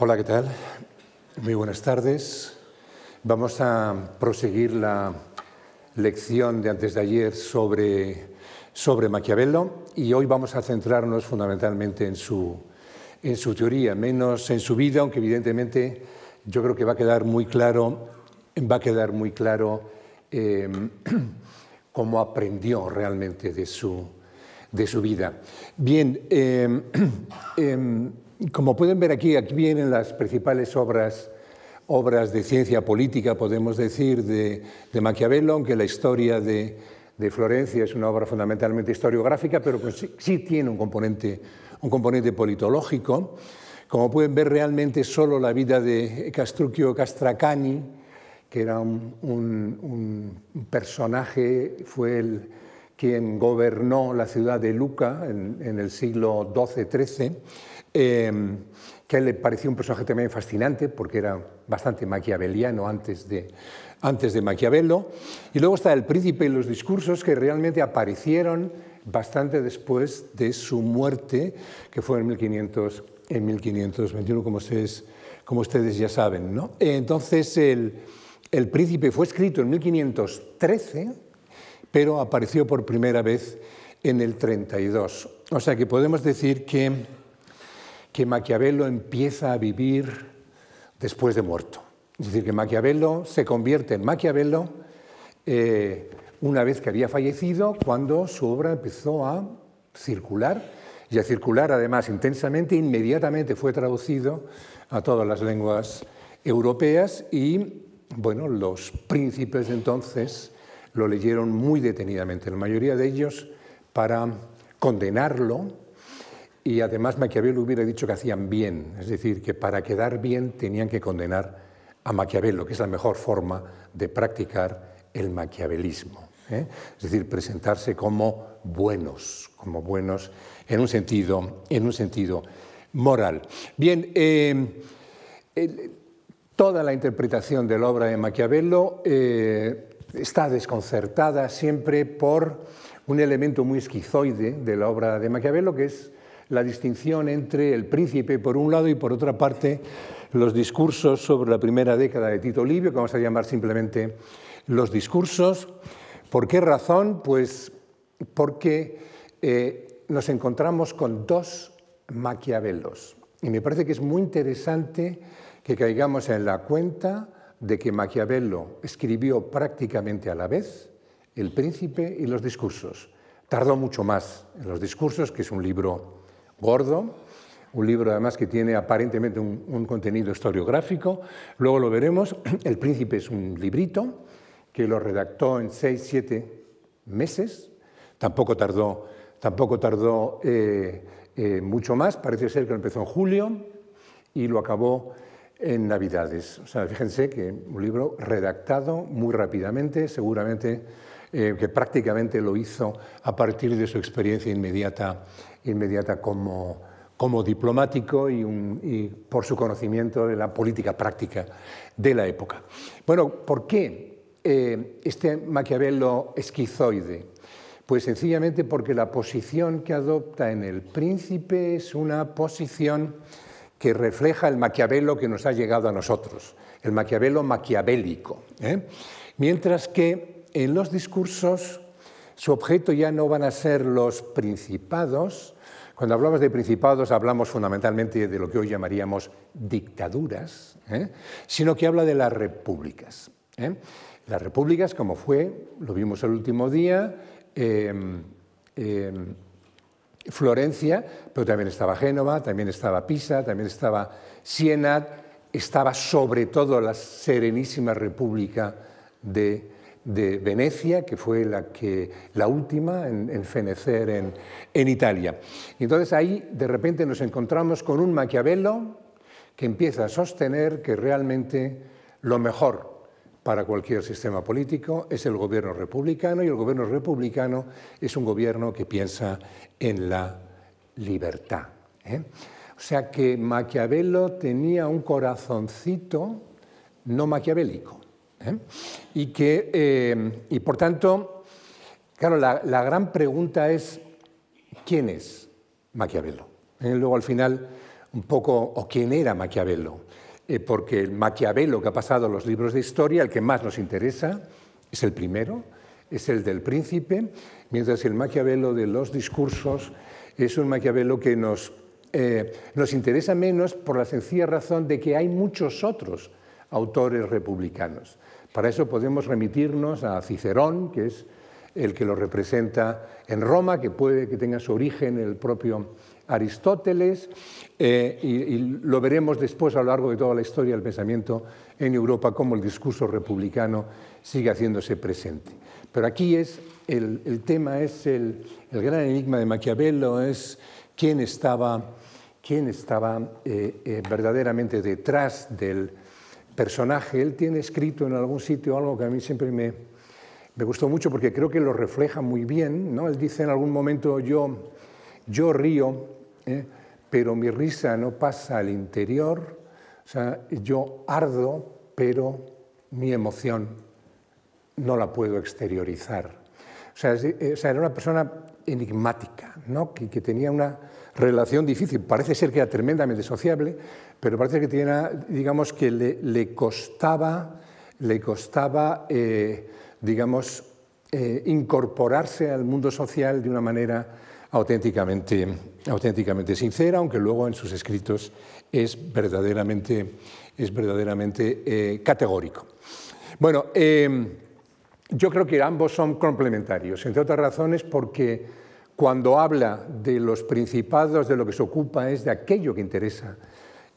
Hola, ¿qué tal? Muy buenas tardes. Vamos a proseguir la lección de antes de ayer sobre, sobre Maquiavelo y hoy vamos a centrarnos fundamentalmente en su, en su teoría, menos en su vida, aunque evidentemente yo creo que va a quedar muy claro, va a quedar muy claro eh, cómo aprendió realmente de su, de su vida. Bien, eh, eh, como pueden ver aquí, aquí vienen las principales obras, obras de ciencia política, podemos decir, de, de Maquiavelo, aunque la historia de, de, Florencia es una obra fundamentalmente historiográfica, pero sí, tiene un componente, un componente politológico. Como pueden ver, realmente solo la vida de Castruccio Castracani, que era un, un, un personaje, fue el, quien gobernó la ciudad de Luca en, en el siglo XII-XIII, eh, que le pareció un personaje también fascinante porque era bastante maquiaveliano antes de, antes de Maquiavelo. Y luego está El príncipe y los discursos que realmente aparecieron bastante después de su muerte, que fue en, 1500, en 1521, como ustedes, como ustedes ya saben. ¿no? Entonces, el, el príncipe fue escrito en 1513, pero apareció por primera vez en el 32. O sea que podemos decir que que Maquiavelo empieza a vivir después de muerto. Es decir, que Maquiavelo se convierte en Maquiavelo eh, una vez que había fallecido, cuando su obra empezó a circular y a circular además intensamente, inmediatamente fue traducido a todas las lenguas europeas y bueno, los príncipes de entonces lo leyeron muy detenidamente, la mayoría de ellos para condenarlo y además Maquiavelo hubiera dicho que hacían bien, es decir, que para quedar bien tenían que condenar a Maquiavelo, que es la mejor forma de practicar el maquiavelismo. ¿eh? Es decir, presentarse como buenos, como buenos en un sentido, en un sentido moral. Bien, eh, toda la interpretación de la obra de Maquiavelo eh, está desconcertada siempre por un elemento muy esquizoide de la obra de Maquiavelo, que es la distinción entre el príncipe por un lado y por otra parte los discursos sobre la primera década de Tito Livio, que vamos a llamar simplemente los discursos. ¿Por qué razón? Pues porque eh, nos encontramos con dos Maquiavelos. Y me parece que es muy interesante que caigamos en la cuenta de que Maquiavelo escribió prácticamente a la vez El príncipe y los discursos. Tardó mucho más en los discursos, que es un libro gordo, un libro además que tiene aparentemente un, contenido historiográfico. Luego lo veremos. El Príncipe es un librito que lo redactó en seis, siete meses. Tampoco tardó, tampoco tardó eh, eh, mucho más. Parece ser que lo empezó en julio y lo acabó en Navidades. O sea, fíjense que un libro redactado muy rápidamente, seguramente eh, que prácticamente lo hizo a partir de su experiencia inmediata inmediata como, como diplomático y, por su conocimiento de la política práctica de la época. Bueno, ¿por qué eh, este Maquiavelo esquizoide? Pues sencillamente porque la posición que adopta en El Príncipe es una posición que refleja el Maquiavelo que nos ha llegado a nosotros, el Maquiavelo maquiavélico. ¿eh? Mientras que en los discursos su objeto ya no van a ser los principados. Cuando hablamos de principados hablamos fundamentalmente de lo que hoy llamaríamos dictaduras, ¿eh? sino que habla de las repúblicas. ¿eh? Las repúblicas, como fue, lo vimos el último día, eh, Florencia, pero también estaba Génova, también estaba Pisa, también estaba Siena, estaba sobre todo la Serenísima República de de Venecia, que fue la, que, la última en, en fenecer en, en, Italia. Y entonces ahí de repente nos encontramos con un Maquiavelo que empieza a sostener que realmente lo mejor para cualquier sistema político es el gobierno republicano y el gobierno republicano es un gobierno que piensa en la libertad. ¿eh? O sea que Maquiavelo tenía un corazoncito no maquiavélico. ¿Eh? Y, que, eh, y por tanto, claro, la, la, gran pregunta es, ¿quién es Maquiavelo? ¿Eh? Luego al final un poco, o quién era Maquiavelo, eh, porque el Maquiavelo que ha pasado a los libros de historia, el que más nos interesa, es el primero, es el del príncipe, mientras el Maquiavelo de los discursos es un Maquiavelo que nos, eh, nos interesa menos por la sencilla razón de que hay muchos otros autores republicanos. Para eso podemos remitirnos a Cicerón, que es el que lo representa en Roma, que puede que tenga su origen en el propio Aristóteles, eh, y, lo veremos después a lo largo de toda la historia del pensamiento en Europa, cómo el discurso republicano sigue haciéndose presente. Pero aquí es, el, tema es el, gran enigma de Maquiavelo, es quién estaba, quién estaba eh, eh, verdaderamente detrás del personaje. Él tiene escrito en algún sitio algo que a mí siempre me, me gustó mucho porque creo que lo refleja muy bien. ¿no? Él dice en algún momento, yo, yo río, ¿eh? pero mi risa no pasa al interior, o sea, yo ardo, pero mi emoción no la puedo exteriorizar. O sea, era una persona enigmática, ¿no? que, tenía una relación difícil. Parece ser que era tremendamente sociable, pero parece que tenía, digamos, que le, costaba, le costaba eh, digamos, eh, incorporarse al mundo social de una manera auténticamente, auténticamente sincera, aunque luego en sus escritos es verdaderamente, es verdaderamente eh, categórico. Bueno, yo creo que ambos son complementarios, entre otras razones porque cuando habla de los principados, de lo que se ocupa es de aquello que interesa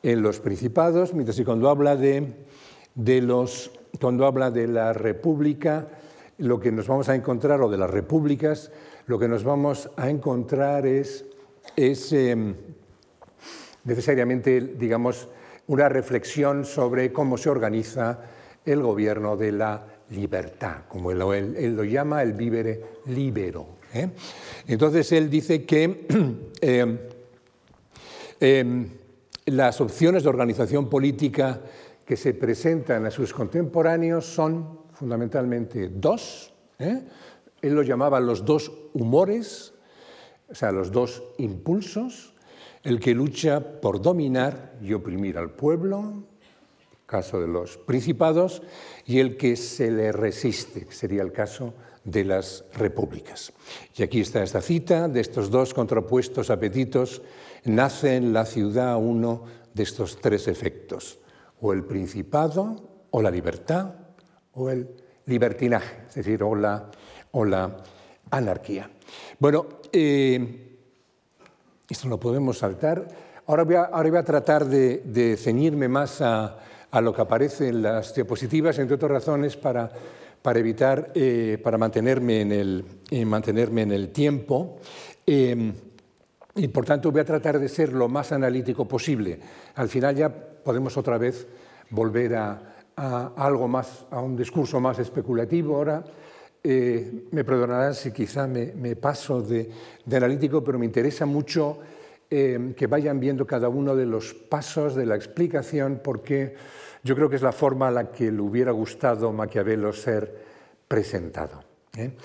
en los principados, mientras que cuando habla de, de los cuando habla de la república, lo que nos vamos a encontrar, o de las repúblicas, lo que nos vamos a encontrar es, em, necesariamente, digamos, una reflexión sobre cómo se organiza el gobierno de la libertad, como él, lo llama el vivere libero. ¿eh? Entonces él dice que em, em, las opciones de organización política que se presentan a sus contemporáneos son fundamentalmente dos. ¿eh? Él lo llamaba los dos humores, o sea, los dos impulsos, el que lucha por dominar y oprimir al pueblo, caso de los principados, y el que se le resiste, que sería el caso de las repúblicas. Y aquí está esta cita, de estos dos contrapuestos apetitos, nace en la ciudad uno de estos tres efectos, o el principado, o la libertad, o el libertinaje, es decir, o la, o la anarquía. Bueno, eh, esto lo podemos saltar. Ahora voy a, ahora voy a tratar de, ceñirme más a, lo que aparece en las diapositivas, entre otras razones, para, para evitar, eh, para mantenerme en el, mantenerme en el tiempo. Eh, y por tanto voy a tratar de ser lo más analítico posible. Al final ya podemos otra vez volver a, algo más, a un discurso más especulativo. Ahora eh, me perdonarán si quizá me, paso de, analítico, pero me interesa mucho eh, que vayan viendo cada uno de los pasos de la explicación, porque yo creo que es la forma a la que le hubiera gustado Maquiavelo ser presentado. ¿eh?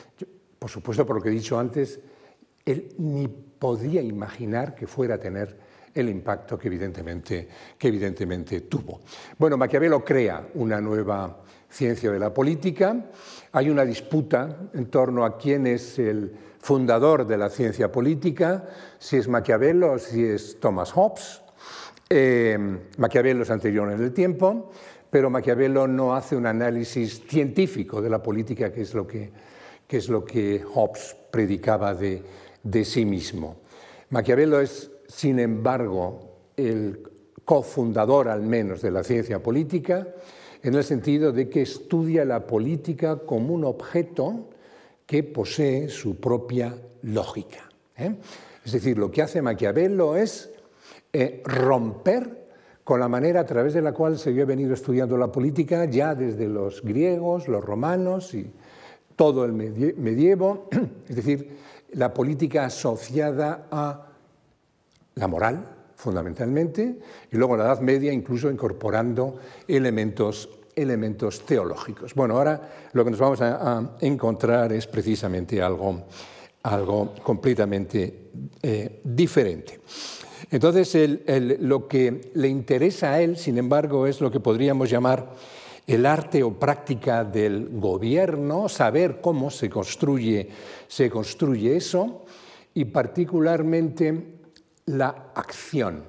por supuesto, por lo que he dicho antes, él ni podía imaginar que fuera a tener el impacto que evidentemente, que evidentemente tuvo. Bueno, Maquiavelo crea una nueva ciencia de la política. Hay una disputa en torno a quién es el fundador de la ciencia política, si es Maquiavelo o si es Thomas Hobbes. Eh, Maquiavelo es anterior en el tiempo, pero Maquiavelo no hace un análisis científico de la política, que es lo que, es lo que Hobbes predicaba de, de sí mismo. Maquiavelo es, sin embargo, el cofundador al menos de la ciencia política, en el sentido de que estudia la política como un objeto que posee su propia lógica. ¿eh? Es decir, lo que hace Maquiavelo es eh, romper con la manera a través de la cual se había venido estudiando la política ya desde los griegos, los romanos y todo el medievo, es decir, la política asociada a la moral, fundamentalmente, y luego la Edad Media incluso incorporando elementos, elementos teológicos. Bueno, ahora lo que nos vamos a, encontrar es precisamente algo, algo completamente eh, diferente. Entonces, lo que le interesa a él, sin embargo, es lo que podríamos llamar el arte o práctica del gobierno, saber cómo se construye, se construye eso y particularmente la acción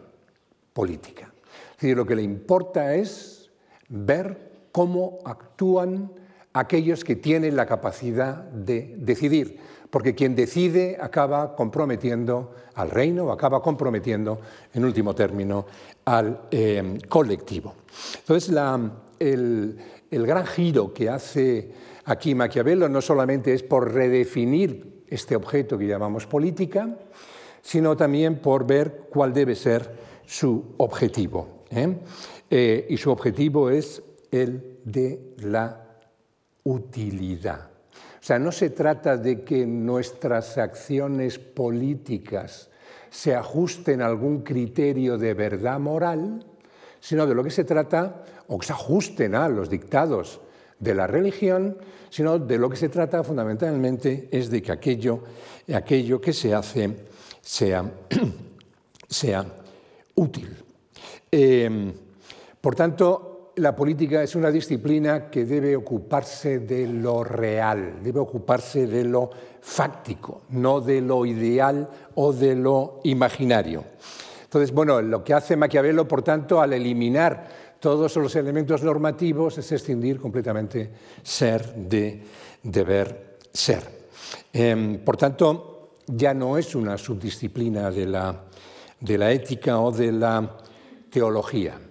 política. Es decir, lo que le importa es ver cómo actúan aquellos que tienen la capacidad de decidir, porque quien decide acaba comprometiendo al reino, acaba comprometiendo, en último término, al eh, colectivo. Entonces, el, el gran giro que hace aquí Maquiavelo no solamente es por redefinir este objeto que llamamos política, sino también por ver cuál debe ser su objetivo. ¿eh? Eh, y su objetivo es el de la utilidad. Sea, no se trata de que nuestras acciones políticas se ajusten a algún criterio de verdad moral, sino de lo que se trata, o que se ajusten a los dictados de la religión, sino de lo que se trata fundamentalmente es de que aquello, aquello que se hace sea, sea útil. Eh, por tanto, la política es una disciplina que debe ocuparse de lo real, debe ocuparse de lo fáctico, no de lo ideal o de lo imaginario. Entonces, bueno, lo que hace Maquiavelo, por tanto, al eliminar todos los elementos normativos es escindir completamente ser de deber ser. Em, por tanto, ya no es una subdisciplina de la, de la ética o de la teología.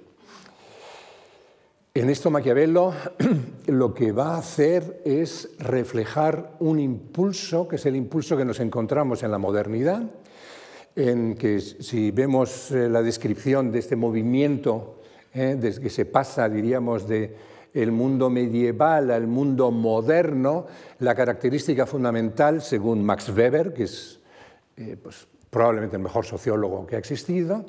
En esto Maquiavelo lo que va a hacer es reflejar un impulso, que es el impulso que nos encontramos en la modernidad, en que si vemos eh, la descripción de este movimiento ¿eh? que se pasa, diríamos, de mundo medieval al mundo moderno, la característica fundamental, según Max Weber, que es eh, pues, probablemente el mejor sociólogo que ha existido,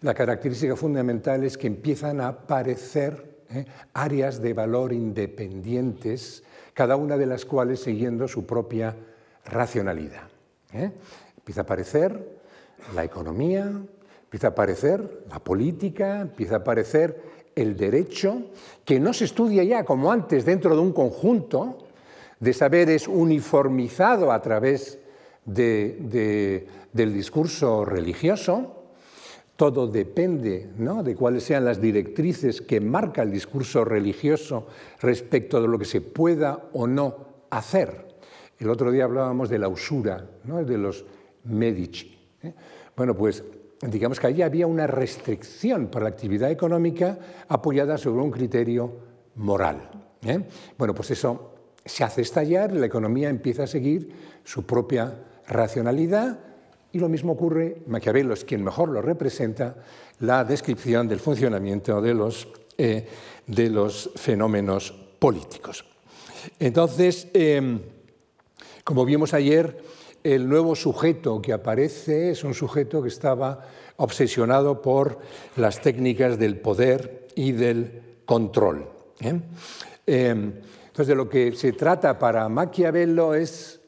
la característica fundamental es que empiezan a aparecer ¿eh? áreas de valor independientes, cada una de las cuales siguiendo su propia racionalidad. Empieza a aparecer la economía, Empieza a aparecer la política, empieza a aparecer el derecho, que no se estudia ya como antes dentro de un conjunto de saberes uniformizado a través del discurso religioso. Todo depende de cuáles sean las directrices que marca el discurso religioso respecto de lo que se pueda o no hacer. El otro día hablábamos de la usura, de los Medici. ¿eh? Bueno, pues digamos que allí había una restricción para la actividad económica apoyada sobre un criterio moral. ¿eh? Bueno, pues eso se hace estallar, la economía empieza a seguir su propia racionalidad y lo mismo ocurre, Maquiavelo es quien mejor lo representa, la descripción del funcionamiento de los, eh, de los fenómenos políticos. Entonces, em, como vimos ayer, el nuevo sujeto que aparece es un sujeto que estaba obsesionado por las técnicas del poder y del control. ¿eh? Em, entonces, de lo que se trata para Maquiavelo es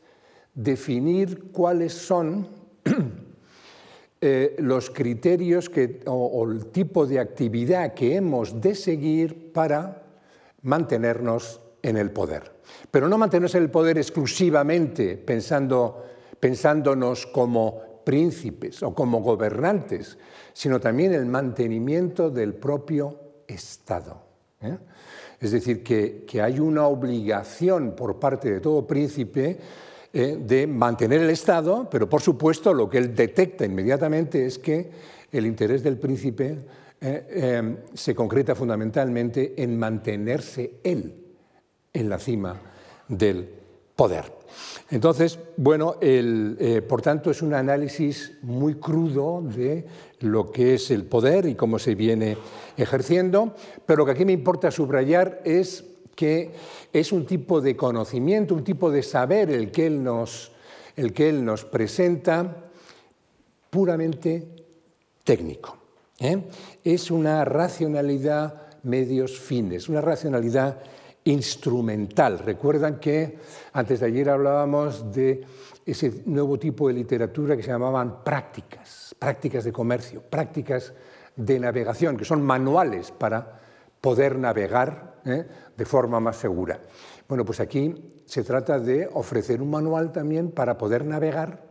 definir cuáles son eh, los criterios o el tipo de actividad que hemos de seguir para mantenernos en el poder. Pero no mantenernos en el poder exclusivamente pensando pensándonos como príncipes o como gobernantes, sino también el mantenimiento del propio Estado. ¿eh? Es decir, que, hay una obligación por parte de todo príncipe de mantener el Estado, pero por supuesto lo que él detecta inmediatamente es que el interés del príncipe eh, se concreta fundamentalmente en mantenerse él en la cima del poder. Entonces, bueno, eh, por tanto, es un análisis muy crudo de lo que es el poder y cómo se viene ejerciendo, pero lo que aquí me importa subrayar es que es un tipo de conocimiento, un tipo de saber el que él nos, el que él nos presenta puramente técnico. ¿eh? Es una racionalidad medios fines, una racionalidad instrumental. Recuerdan que antes de ayer hablábamos de ese nuevo tipo de literatura que se llamaban prácticas, prácticas de comercio, prácticas de navegación, que son manuales para poder navegar ¿eh? de forma más segura. Bueno, pues aquí se trata de ofrecer un manual también para poder navegar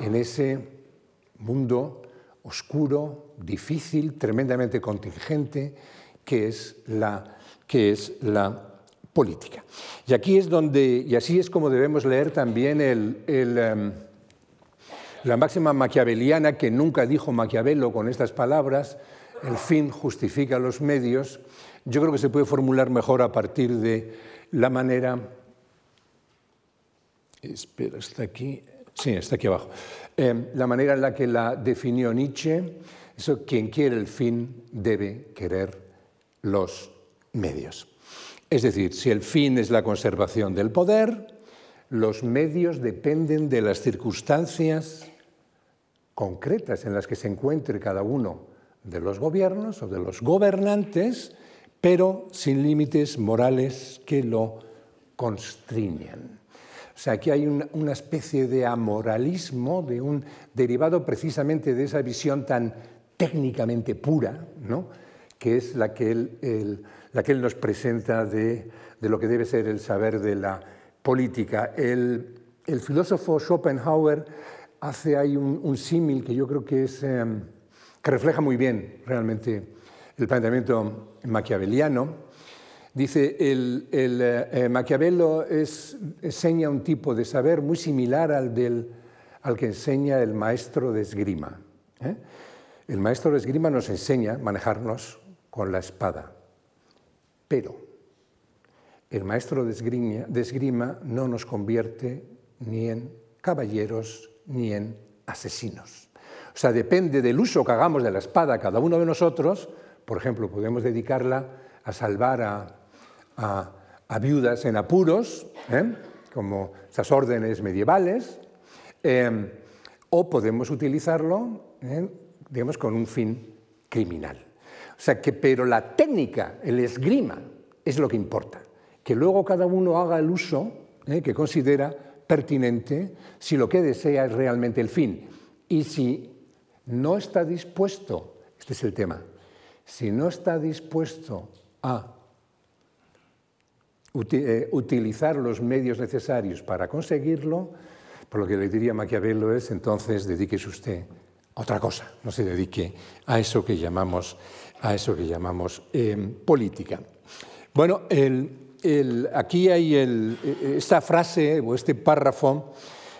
en ese mundo oscuro, difícil, tremendamente contingente, que es la, que es la política. Y aquí es donde, y así es como debemos leer también el, em, la máxima maquiaveliana que nunca dijo Maquiavelo con estas palabras, el fin justifica los medios, yo creo que se puede formular mejor a partir de la manera... Espera, está aquí. Sí, está aquí abajo. Em, la manera en la que la definió Nietzsche, eso, quien quiere el fin debe querer los medios. Es decir, si el fin es la conservación del poder, los medios dependen de las circunstancias concretas en las que se encuentre cada uno de los gobiernos o de los gobernantes, pero sin límites morales que lo constriñan. O sea, aquí hay una, especie de amoralismo, de un derivado precisamente de esa visión tan técnicamente pura, ¿no? que es la que él, la que él nos presenta de, de, lo que debe ser el saber de la política. El, el filósofo Schopenhauer hace ahí un, símil que yo creo que, es, em, que refleja muy bien realmente el planteamiento maquiaveliano. Dice, el, el eh, Maquiavelo es, enseña un tipo de saber muy similar al, del, al que enseña el maestro de esgrima. ¿eh? El maestro de esgrima nos enseña a manejarnos con la espada, pero el maestro de esgrima no nos convierte ni en caballeros ni en asesinos. O sea, depende del uso que hagamos de la espada cada uno de nosotros, por ejemplo, podemos dedicarla a salvar a, viudas en apuros, ¿eh? como esas órdenes medievales, eh, o podemos utilizarlo, ¿eh? digamos, con un fin criminal. O sea que, pero la técnica, el esgrima, es lo que importa. Que luego cada uno haga el uso que considera pertinente si lo que desea es realmente el fin. Y si no está dispuesto, este es el tema, si no está dispuesto a eh, utilizar los medios necesarios para conseguirlo, por lo que le diría Maquiavelo es entonces dedíquese usted a otra cosa, no se dedique a eso que llamamos, a eso que llamamos em, política. Bueno, aquí hay esta frase o este párrafo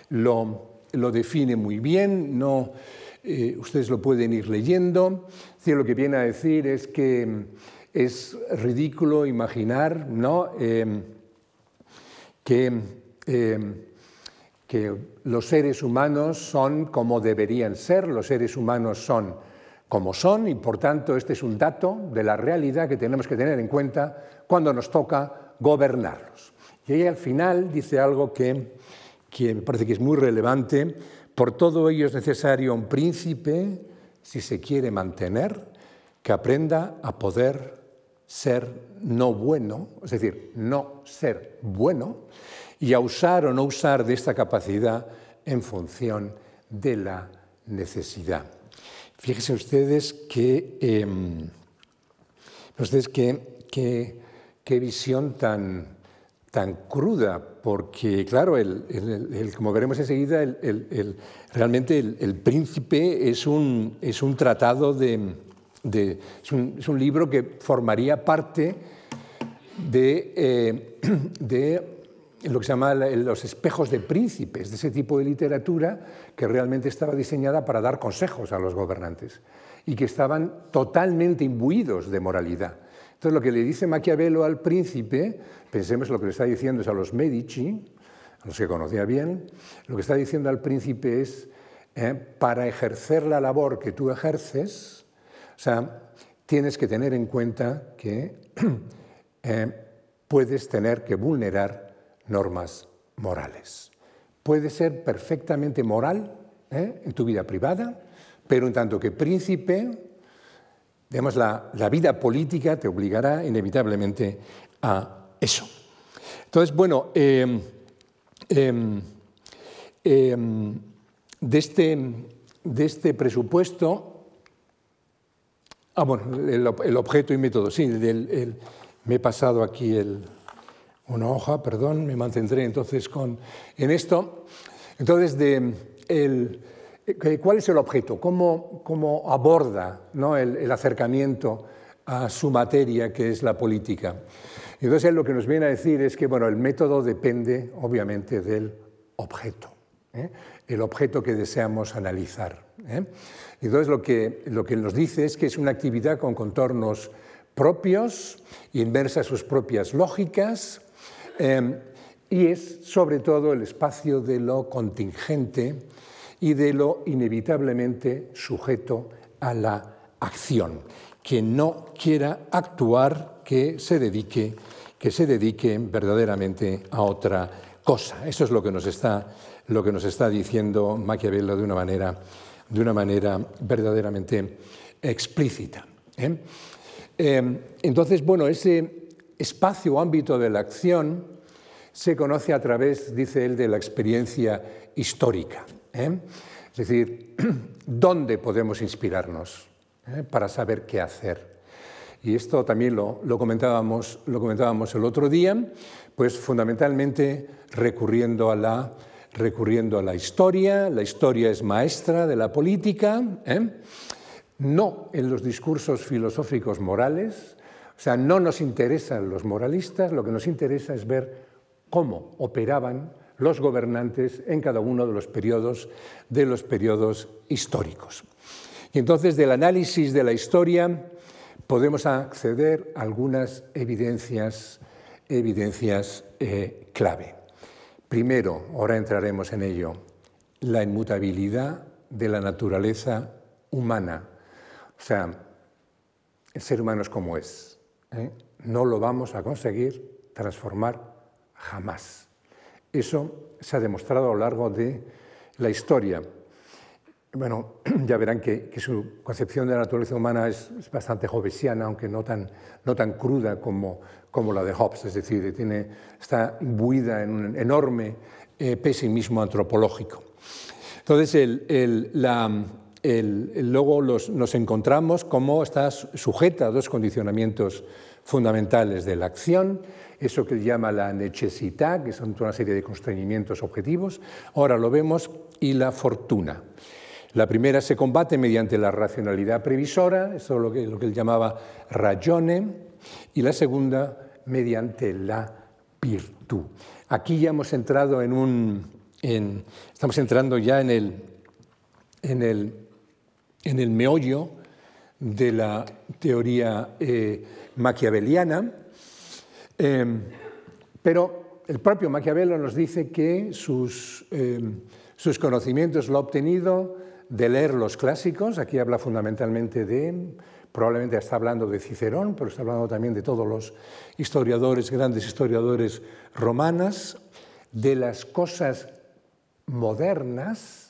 lo, lo define muy bien, no, eh, ustedes lo pueden ir leyendo. lo que viene a decir es que es ridículo imaginar ¿no? Em, que, em, que los seres humanos son como deberían ser, los seres humanos son como son y por tanto este es un dato de la realidad que tenemos que tener en cuenta cuando nos toca gobernarlos. Y ahí al final dice algo que me parece que es muy relevante por todo ello es necesario un príncipe, si se quiere mantener, que aprenda a poder ser no bueno, es decir, no ser bueno, y a usar o no usar de esta capacidad en función de la necesidad. Fíjense ustedes que, em, ustedes qué visión tan, tan cruda, porque claro, el, como veremos enseguida, realmente el, príncipe es un, es un tratado de... es, un, libro que formaría parte de, eh, de lo que se llama los espejos de príncipes, de ese tipo de literatura que realmente estaba diseñada para dar consejos a los gobernantes y que estaban totalmente imbuidos de moralidad. Entonces, lo que le dice Maquiavelo al príncipe, pensemos lo que le está diciendo es a los Medici, a los que conocía bien, lo que está diciendo al príncipe es, eh, para ejercer la labor que tú ejerces, o sea, tienes que tener en cuenta que eh, puedes tener que vulnerar normas morales. Puede ser perfectamente moral eh, en tu vida privada, pero en tanto que príncipe Digamos, la, vida política te obligará inevitablemente a eso. Entonces, bueno, em, em, em, de, este, de este presupuesto, ah, bueno, el, objeto y método, sí, me he pasado aquí una hoja, perdón, me mantendré entonces con, en esto. Entonces, de, el, ¿cuál es el objeto? ¿Cómo, cómo aborda ¿no? el acercamiento a su materia, que es la política? Entonces, él lo que nos viene a decir es que bueno, el método depende, obviamente, del objeto, ¿eh? el objeto que deseamos analizar. ¿eh? Entonces, lo que, lo que nos dice es que es una actividad con contornos propios, inversa a sus propias lógicas, eh, y es sobre todo el espacio de lo contingente y de lo inevitablemente sujeto a la acción. Quien no quiera actuar, que se dedique que se dediquen verdaderamente a otra cosa. Eso es lo que nos está, lo que nos está diciendo Maquiavelo de una manera, de una manera verdaderamente explícita. ¿eh? Eh, entonces, bueno, ese espacio o ámbito de la acción se conoce a través, dice él, de la experiencia histórica. ¿Eh? Es decir, ¿dónde podemos inspirarnos para saber qué hacer? y esto también lo, comentábamos, lo comentábamos el otro día, pues fundamentalmente recurriendo a la, recurriendo a la historia, la historia es maestra de la política, ¿eh? no en los discursos filosóficos morales, o sea, no nos interesan los moralistas, lo que nos interesa es ver cómo operaban los gobernantes en cada uno de los periodos, de los periodos históricos. Y entonces del análisis de la historia podemos acceder a algunas evidencias, evidencias eh, clave. Primero, ahora entraremos en ello, la inmutabilidad de la naturaleza humana. O sea, el ser humano es como es. ¿eh? No lo vamos a conseguir transformar jamás. Eso se ha demostrado a lo largo de la historia. Bueno, ya verán que, su concepción de la naturaleza humana es, bastante hobbesiana, aunque no tan, no tan cruda como, como, la de Hobbes, es decir, tiene, está imbuida en un enorme eh, pesimismo antropológico. Entonces, el, la, luego nos encontramos como está sujeta a dos condicionamientos fundamentales de la acción, eso que llama la necesidad, que son toda una serie de constreñimientos objetivos, ahora lo vemos, y la fortuna. La primera se combate mediante la racionalidad previsora, eso es lo que, él llamaba ragione, y la segunda mediante la virtud. Aquí ya hemos entrado en un, estamos entrando ya en el, en el, en el meollo de la teoría eh, maquiaveliana, em, pero el propio Maquiavelo nos dice que sus, em, sus conocimientos lo ha obtenido de leer los clásicos, aquí habla fundamentalmente de, probablemente está hablando de Cicerón, pero está hablando también de todos los historiadores, grandes historiadores romanas, de las cosas modernas,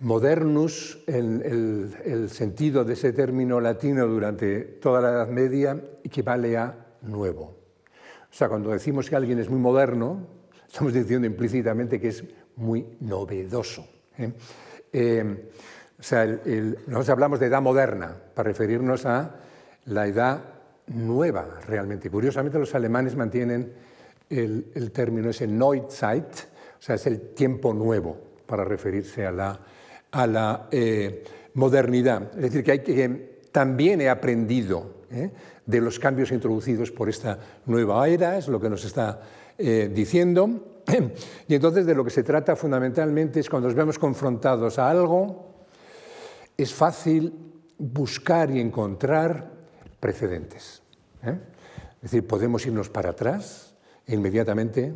modernus, el, el, sentido de ese término latino durante toda la Edad Media, equivale a nuevo. O sea, cuando decimos que alguien es muy moderno, estamos diciendo implícitamente que es muy novedoso. ¿eh? Eh, o sea, nosotros hablamos de edad moderna para referirnos a la edad nueva realmente. Curiosamente los alemanes mantienen el, término ese Neuzeit, o sea, es el tiempo nuevo para referirse a la, a la eh, modernidad. Es decir, que, también he aprendido de los cambios introducidos por esta nueva era, es lo que nos está diciendo. Y entonces de lo que se trata fundamentalmente es cuando nos vemos confrontados a algo, es fácil buscar y encontrar precedentes. ¿eh? Es decir, podemos irnos para atrás e inmediatamente,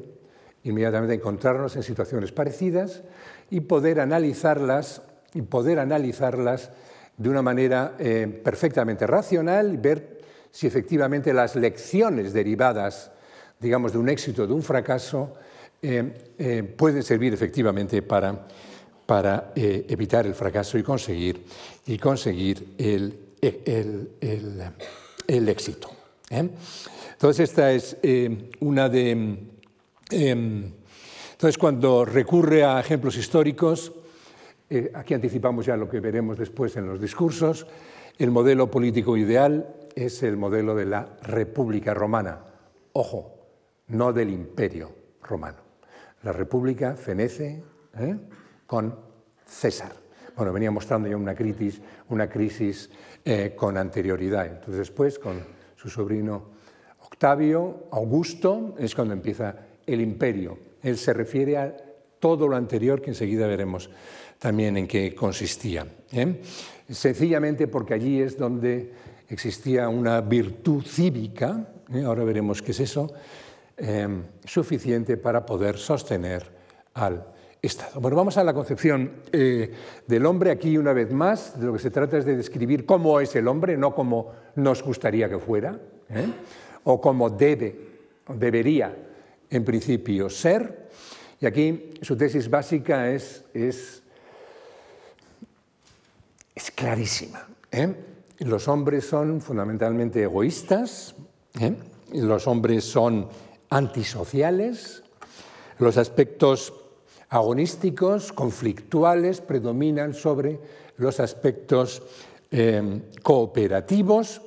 inmediatamente encontrarnos en situaciones parecidas y poder analizarlas y poder analizarlas de una manera eh, perfectamente racional ver si efectivamente las lecciones derivadas, digamos, de un éxito o de un fracaso eh, eh, pueden servir efectivamente para, para evitar el fracaso y conseguir, y conseguir el, el, el, éxito. Entonces, esta es una de... Entonces, cuando recurre a ejemplos históricos, aquí anticipamos ya lo que veremos después en los discursos, el modelo político ideal es el modelo de la República Romana. Ojo, no del Imperio Romano. La República fenece ¿eh? con César. Bueno, venía mostrando ya una crisis, una crisis eh, con anterioridad. Entonces después, con su sobrino Octavio, Augusto, es cuando empieza el imperio. Él se refiere a todo lo anterior, que enseguida veremos también en qué consistía. ¿eh? Sencillamente porque allí es donde existía una virtud cívica, ahora veremos qué es eso, suficiente para poder sostener al Estado. Bueno, vamos a la concepción eh, del hombre. Aquí, una vez más, de lo que se trata es de describir cómo es el hombre, no cómo nos gustaría que fuera, ¿eh? o cómo debe, debería, en principio, ser. Y aquí su tesis básica es, es, es clarísima. ¿eh? Los hombres son fundamentalmente egoístas, los hombres son antisociales, los aspectos agonísticos, conflictuales, predominan sobre los aspectos eh, cooperativos.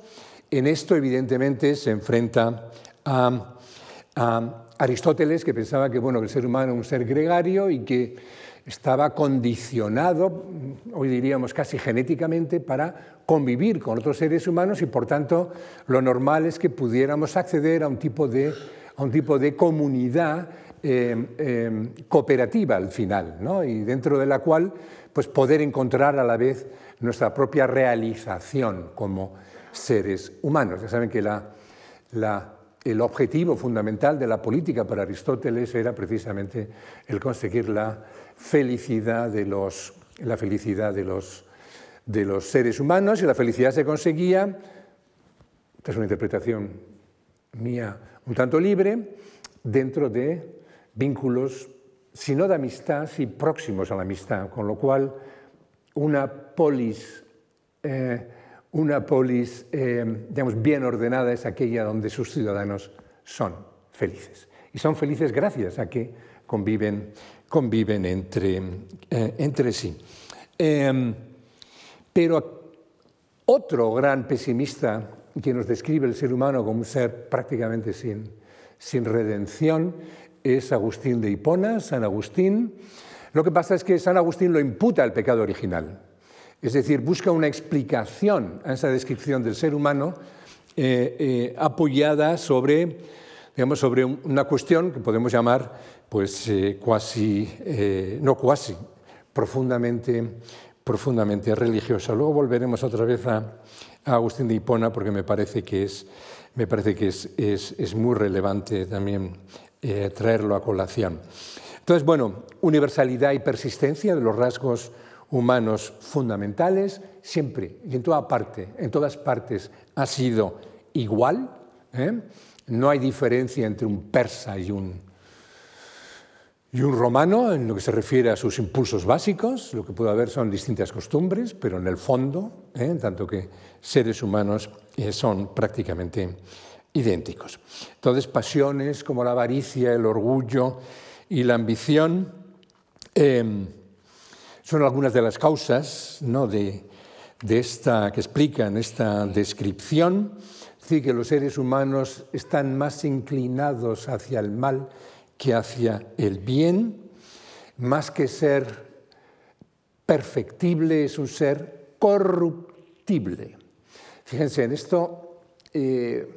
En esto, evidentemente, se enfrenta a, Aristóteles, que pensaba que, bueno, el ser humano es un ser gregario y que estaba condicionado, hoy diríamos casi genéticamente, para convivir con otros seres humanos y, por tanto, lo normal es que pudiéramos acceder a un tipo de, a un tipo de comunidad Em, em, cooperativa al final, ¿no? y dentro de la cual pues, poder encontrar a la vez nuestra propia realización como seres humanos. Ya saben que la, el objetivo fundamental de la política para Aristóteles era precisamente el conseguir la felicidad de los, la felicidad de los, de los seres humanos y la felicidad se conseguía, esta es una interpretación mía un tanto libre, dentro de vínculos, si no de amistad, sí próximos a la amistad, con lo cual una polis, eh, una polis eh, digamos, bien ordenada es aquella donde sus ciudadanos son felices. Y son felices gracias a que conviven, conviven entre, eh, entre sí. Em, pero otro gran pesimista que nos describe el ser humano como un ser prácticamente sin, sin redención es Agustín de Hipona, San Agustín. Lo que pasa es que San Agustín lo imputa al pecado original, es decir, busca una explicación a esa descripción del ser humano eh, eh, apoyada sobre, digamos, sobre una cuestión que podemos llamar pues, eh, cuasi, no cuasi, profundamente, profundamente religiosa. Luego volveremos otra vez a, Agustín de Hipona porque me parece que es, me parece que es, es, es muy relevante también traerlo a colación. Entonces, bueno, universalidad y persistencia de los rasgos humanos fundamentales, siempre y en toda parte, en todas partes ha sido igual. ¿eh? No hay diferencia entre un persa y un, y un romano en lo que se refiere a sus impulsos básicos. Lo que puede haber son distintas costumbres, pero en el fondo, ¿eh? en tanto que seres humanos son prácticamente idénticos. Entonces, pasiones como la avaricia, el orgullo y la ambición son algunas de las causas ¿no? de, esta, que explican esta descripción. Es decir, que los seres humanos están más inclinados hacia el mal que hacia el bien. Más que ser perfectible, es un ser corruptible. Fíjense, en esto eh,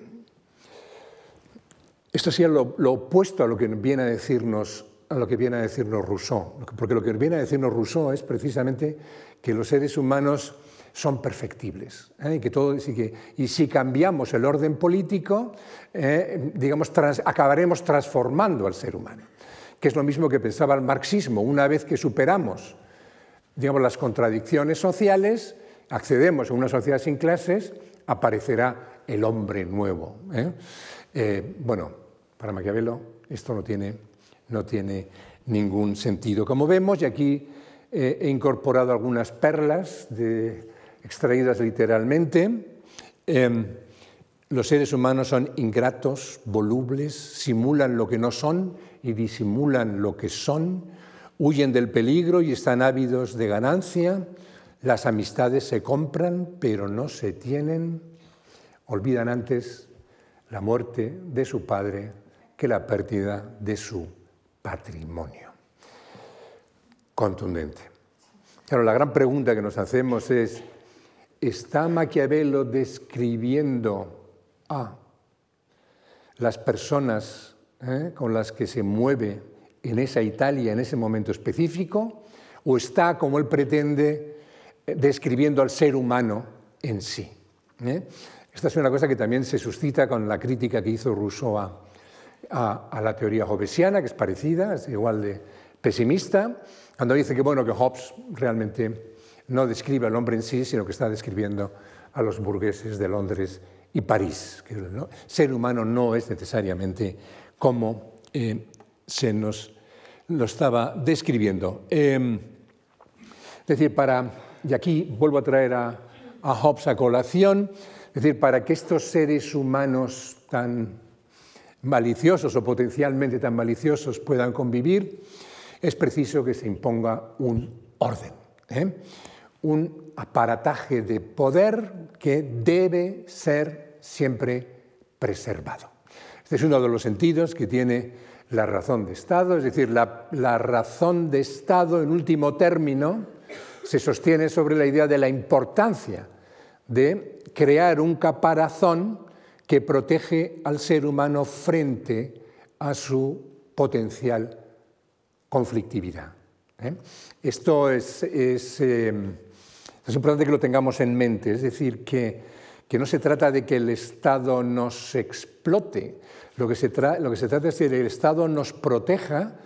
esto sería lo, opuesto a lo que viene a decirnos a lo que viene a decirnos Rousseau, porque lo que viene a decirnos Rousseau es precisamente que los seres humanos son perfectibles ¿eh? y, que todo, y, que, y, si cambiamos el orden político, eh, digamos, acabaremos transformando al ser humano, que es lo mismo que pensaba el marxismo. Una vez que superamos digamos, las contradicciones sociales, accedemos a una sociedad sin clases, aparecerá el hombre nuevo. ¿eh? bueno, para Maquiavelo esto no tiene, no tiene ningún sentido. Como vemos, y aquí eh, he incorporado algunas perlas extraídas literalmente, em, los seres humanos son ingratos, volubles, simulan lo que no son y disimulan lo que son, huyen del peligro y están ávidos de ganancia, las amistades se compran pero no se tienen, olvidan antes la muerte de su padre que la pérdida de su patrimonio. Contundente. Claro, la gran pregunta que nos hacemos es, ¿está Maquiavelo describiendo a las personas ¿eh? con las que se mueve en esa Italia en ese momento específico, o está, como él pretende, describiendo al ser humano en sí. ¿eh? Esta es una cosa que también se suscita con la crítica que hizo Rousseau a, la teoría hobbesiana, que es parecida, es igual de pesimista, cuando dice que, bueno, que Hobbes realmente no describe al hombre en sí, sino que está describiendo a los burgueses de Londres y París. Que el ser humano no es necesariamente como eh, se nos lo estaba describiendo. Em, es decir, para, y aquí vuelvo a traer a, a Hobbes a colación, es decir, para que estos seres humanos tan maliciosos o potencialmente tan maliciosos puedan convivir, es preciso que se imponga un orden. ¿eh? un aparataje de poder que debe ser siempre preservado. Este es uno de los sentidos que tiene la razón de Estado, es decir, la, la, razón de Estado en último término se sostiene sobre la idea de la importancia de crear un caparazón que protege al ser humano frente a su potencial conflictividad. ¿eh? Esto es, es eh, es importante que lo tengamos en mente, es decir, que, no se trata de que el Estado nos explote, lo que, se lo que se trata es que el Estado nos proteja,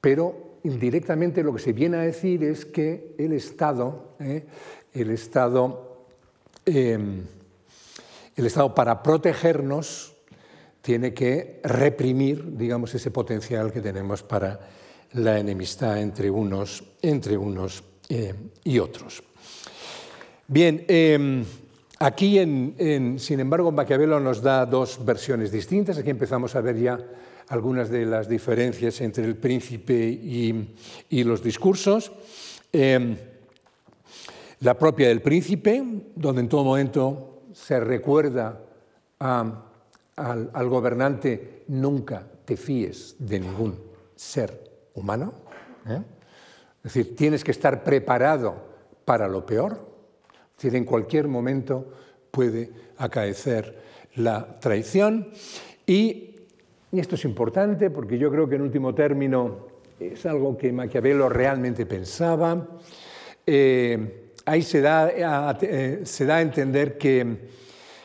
pero indirectamente lo que se viene a decir es que el Estado, ¿eh? el Estado, el Estado para protegernos tiene que reprimir, digamos, ese potencial que tenemos para la enemistad entre unos, entre unos eh, y otros. Bien, em, aquí, sin embargo, Maquiavelo nos da dos versiones distintas. Aquí empezamos a ver ya algunas de las diferencias entre el príncipe y, los discursos. Em, la propia del príncipe, donde en todo momento se recuerda al, gobernante, nunca te fíes de ningún ser humano. ¿eh? Es decir, tienes que estar preparado para lo peor, es decir, en cualquier momento puede acaecer la traición y, esto es importante porque yo creo que en último término es algo que Maquiavelo realmente pensaba. Eh, ahí se da, a, eh, se da a entender que,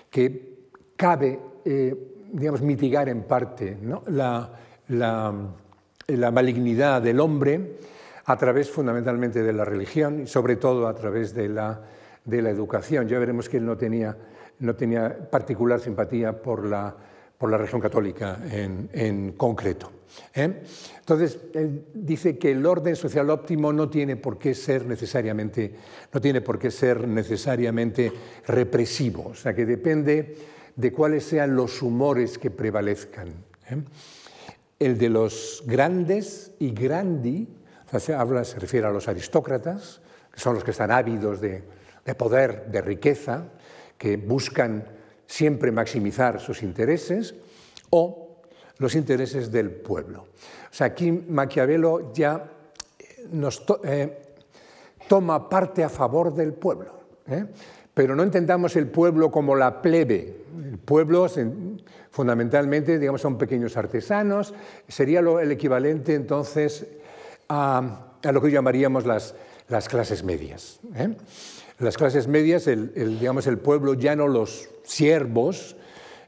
que cabe eh, digamos, mitigar en parte la, la, la malignidad del hombre a través fundamentalmente de la religión y sobre todo a través de la de la educación. Ya veremos que él no tenía, no tenía particular simpatía por la, por la región católica en, concreto. ¿Eh? Entonces, él dice que el orden social óptimo no tiene por qué ser necesariamente, no tiene por qué ser necesariamente represivo, o sea, que depende de cuáles sean los humores que prevalezcan. ¿eh? El de los grandes y grandi, se, habla, se refiere a los aristócratas, que son los que están ávidos de, de poder, de riqueza, que buscan siempre maximizar sus intereses, o los intereses del pueblo. O sea, aquí Maquiavelo ya eh, eh, toma parte a favor del pueblo, ¿eh? pero no entendamos el pueblo como la plebe. El pueblo, fundamentalmente, digamos, son pequeños artesanos, sería el equivalente entonces a, lo que llamaríamos las, las clases medias las clases medias, el, digamos, el pueblo los siervos,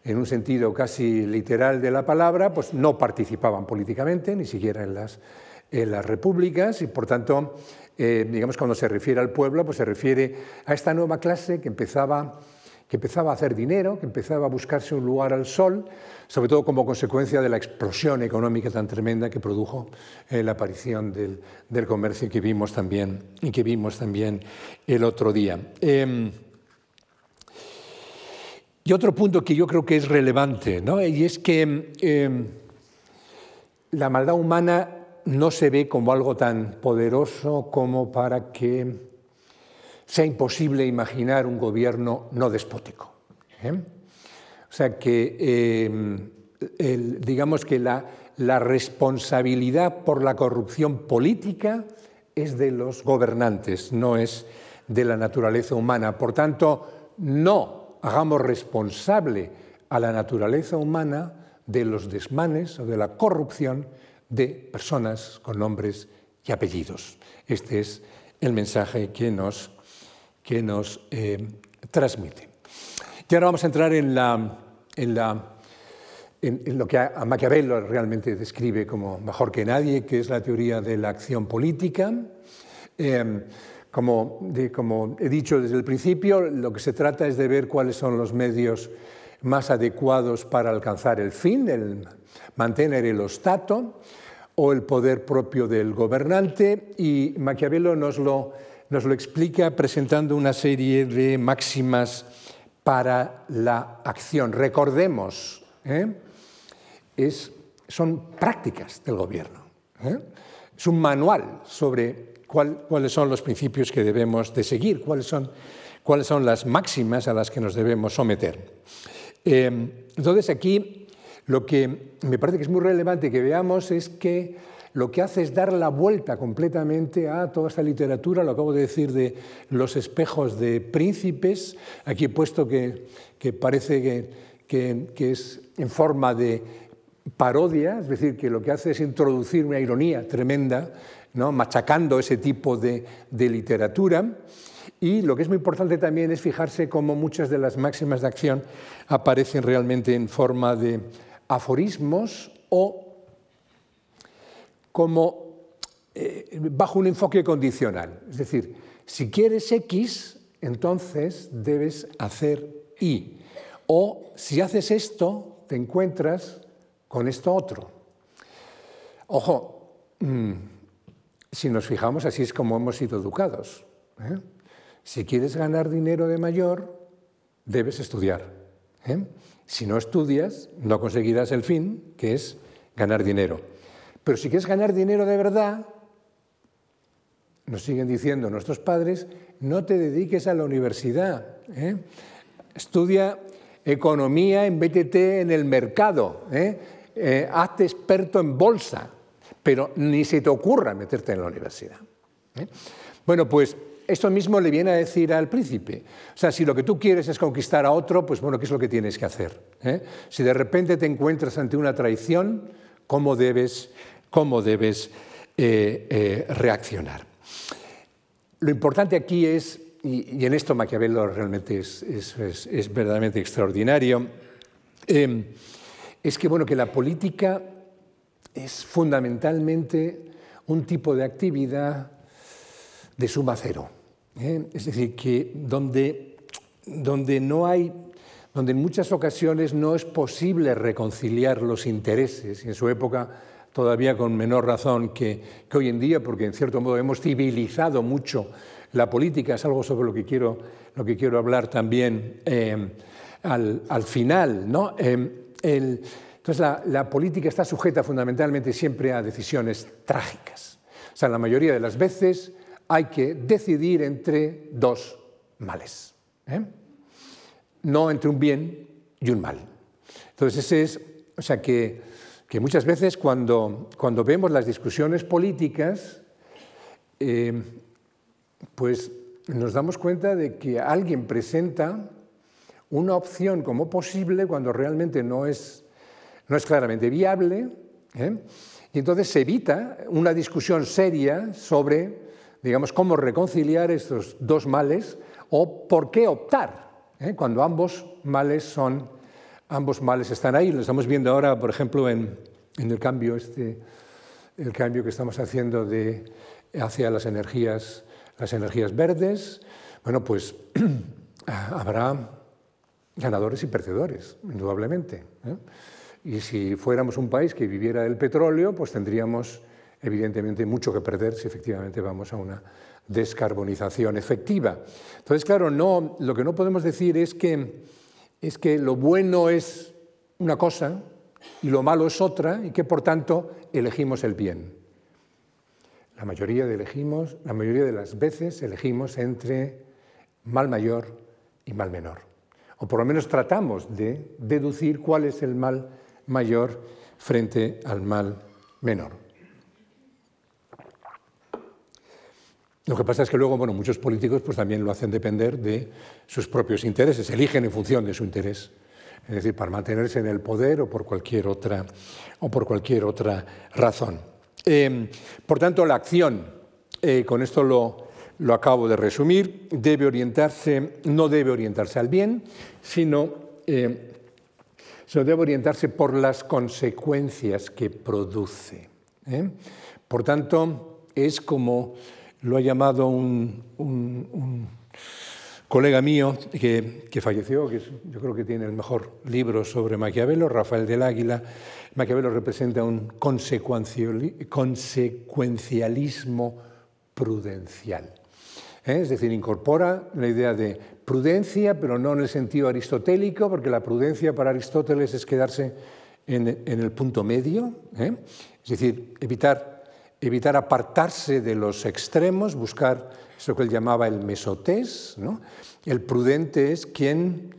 en un sentido casi literal de la palabra, pues no participaban políticamente, ni siquiera en las, en las repúblicas, y por tanto, eh, digamos, cuando se refiere al pueblo, pues se refiere a esta nueva clase que empezaba que empezaba a hacer dinero, que empezaba a buscarse un lugar al sol, sobre todo como consecuencia de la explosión económica tan tremenda que produjo eh, la aparición del, comercio que vimos también, y que vimos también el otro día. Em, Y otro punto que yo creo que es relevante, ¿no? y es que em, la maldad humana no se ve como algo tan poderoso como para que sea imposible imaginar un gobierno no despótico. ¿eh? O sea que, em, digamos que la, la responsabilidad por la corrupción política es de los gobernantes, no es de la naturaleza humana. Por tanto, no hagamos responsable a la naturaleza humana de los desmanes o de la corrupción de personas con nombres y apellidos. Este es el mensaje que nos, que nos eh, transmite. Y ahora vamos a entrar en, la, en, la, en, lo que Maquiavelo realmente describe como mejor que nadie, que es la teoría de la acción política. Eh, como, he dicho desde el principio, lo que se trata es de ver cuáles son los medios más adecuados para alcanzar el fin, el mantener el ostato o el poder propio del gobernante. Y Maquiavelo nos lo, nos lo explica presentando una serie de máximas para la acción. Recordemos, ¿eh? es, son prácticas del gobierno. ¿eh? Es un manual sobre cuáles son los principios que debemos de seguir, cuáles son, cuáles son las máximas a las que nos debemos someter. Eh, entonces aquí lo que me parece que es muy relevante que veamos es que lo que hace es dar la vuelta completamente a toda esta literatura, lo acabo de decir de los espejos de príncipes, aquí he puesto que, que parece que, que, que, es en forma de parodia, es decir, que lo que hace es introducir una ironía tremenda machacando ese tipo de, literatura. Y lo que es muy importante también es fijarse cómo muchas de las máximas de acción aparecen realmente en forma de aforismos o como eh, bajo un enfoque condicional. Es decir, si quieres X, entonces debes hacer Y. O si haces esto, te encuentras con esto otro. Ojo, mm, si nos fijamos, así es como hemos sido educados. ¿eh? Si quieres ganar dinero de mayor, debes estudiar. ¿eh? Si no estudias, no conseguirás el fin, que es ganar dinero. Pero si quieres ganar dinero de verdad, nos siguen diciendo nuestros padres, no te dediques a la universidad. ¿eh? Estudia economía en BTT en el mercado. hazte experto en bolsa pero ni se te ocurra meterte en la universidad. ¿eh? Bueno, pues esto mismo le viene a decir al príncipe. O sea, si lo que tú quieres es conquistar a otro, pues bueno, ¿qué es lo que tienes que hacer? ¿Eh? Si de repente te encuentras ante una traición, ¿cómo debes, cómo debes eh, reaccionar? Lo importante aquí es, y, en esto Maquiavelo realmente es, es verdaderamente extraordinario, es que, bueno, que la política es fundamentalmente un tipo de actividad de suma cero. ¿eh? Es decir, que donde, donde no hay donde en muchas ocasiones no es posible reconciliar los intereses, y en su época todavía con menor razón que, hoy en día, porque en cierto modo hemos civilizado mucho la política, es algo sobre lo que quiero, lo que quiero hablar también eh, al, final. ¿no? Eh, entonces la, política está sujeta fundamentalmente siempre a decisiones trágicas. O sea, la mayoría de las veces hay que decidir entre dos males, ¿eh? no entre un bien y un mal. Entonces ese es, o sea que, muchas veces cuando, cuando vemos las discusiones políticas, eh, pues nos damos cuenta de que alguien presenta una opción como posible cuando realmente no es no es claramente viable, ¿eh? y entonces se evita una discusión seria sobre, digamos, cómo reconciliar estos dos males o por qué optar, ¿eh? cuando ambos males son, ambos males están ahí. Lo estamos viendo ahora, por ejemplo, en, el cambio este, el cambio que estamos haciendo de, hacia las energías, las energías verdes. Bueno, pues habrá ganadores y perdedores, indudablemente. ¿eh? Y si fuéramos un país que viviera del petróleo, pues tendríamos evidentemente mucho que perder si efectivamente vamos a una descarbonización efectiva. Entonces, claro, no, lo que no podemos decir es que es que lo bueno es una cosa y lo malo es otra y que por tanto elegimos el bien. La mayoría de, elegimos, la mayoría de las veces elegimos entre mal mayor y mal menor. O por lo menos tratamos de deducir cuál es el mal mayor frente al mal menor. Lo que pasa es que luego, bueno, muchos políticos pues, también lo hacen depender de sus propios intereses, eligen en función de su interés, es decir, para mantenerse en el poder o por cualquier otra, o por cualquier otra razón. Eh, por tanto, la acción, eh, con esto lo, lo acabo de resumir, debe orientarse, no debe orientarse al bien, sino, eh, sino debe orientarse por las consecuencias que produce. Por tanto, es como lo ha llamado un, colega mío que, falleció, que yo creo que tiene el mejor libro sobre Maquiavelo, Rafael del Águila. Maquiavelo representa un consecuencialismo prudencial. ¿eh? Es decir, incorpora la idea de prudencia, pero no en el sentido aristotélico, porque la prudencia para Aristóteles es quedarse en, el punto medio, ¿eh? es decir, evitar evitar apartarse de los extremos, buscar eso que él llamaba el mesotés. El prudente es quien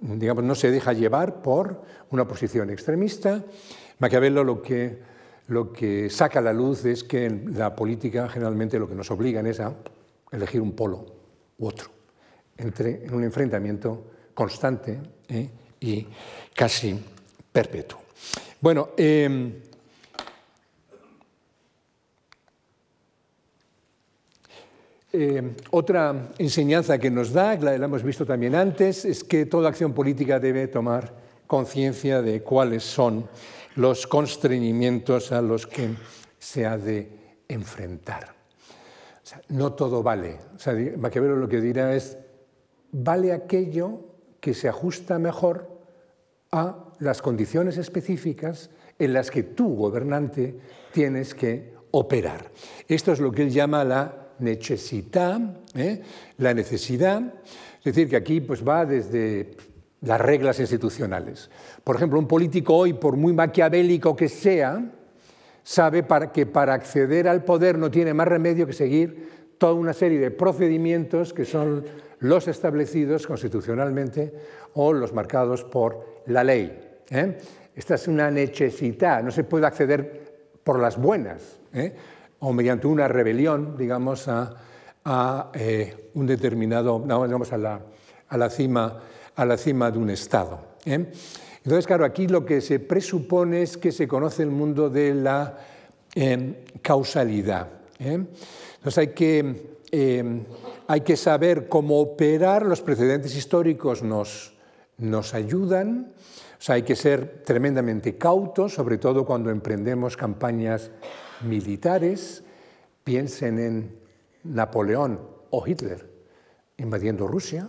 digamos, no se deja llevar por una posición extremista. Maquiavelo lo que, lo que saca a la luz es que en la política generalmente lo que nos obligan es a elegir un polo u otro, entre, en un enfrentamiento constante ¿eh? y casi perpetuo. Bueno, em, Eh, otra enseñanza que nos da, la, hemos visto también antes, es que toda acción política debe tomar conciencia de cuáles son los constreñimientos a los que se ha de enfrentar. no todo vale. Maquiavelo lo que dirá es, vale aquello que se ajusta mejor a las condiciones específicas en las que tú, gobernante, tienes que operar. Esto es lo que él llama la necesita, ¿eh? la necesidad, es decir, que aquí pues, va desde las reglas institucionales. Por ejemplo, un político hoy, por muy maquiavélico que sea, sabe que para acceder al poder no tiene más remedio que seguir toda una serie de procedimientos que son los establecidos constitucionalmente o los marcados por la ley. ¿eh? Esta es una necesidad, no se puede acceder por las buenas. ¿eh? o mediante una rebelión, digamos, a, eh, un determinado, digamos, a la, a la, cima, a la cima de un Estado. Entonces, claro, aquí lo que se presupone es que se conoce el mundo de la causalidad. Entonces hay que, hay que saber cómo operar, los precedentes históricos nos, nos ayudan, o sea, hay que ser tremendamente cautos, sobre todo cuando emprendemos campañas militares, piensen en Napoleón o Hitler invadiendo Rusia.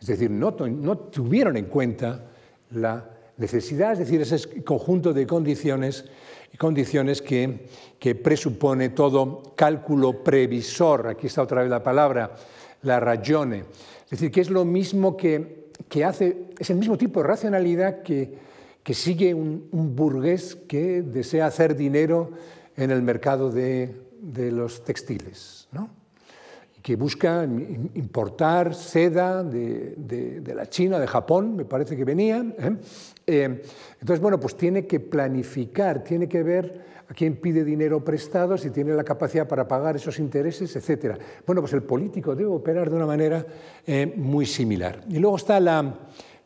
Es decir, no, tuvieron en cuenta la necesidad, es decir, ese conjunto de condiciones, condiciones que, que presupone todo cálculo previsor. Aquí está otra vez la palabra, la ragione. Es decir, que es lo mismo que, que hace, es el mismo tipo de racionalidad que, que sigue un, burgués que desea hacer dinero en el mercado de, los textiles, ¿no? que busca importar seda de, la China, de Japón, me parece que venían. ¿eh? Eh, entonces, bueno, pues tiene que planificar, tiene que ver a quién pide dinero prestado, si tiene la capacidad para pagar esos intereses, etc. Bueno, pues el político debe operar de una manera eh, muy similar. Y luego está la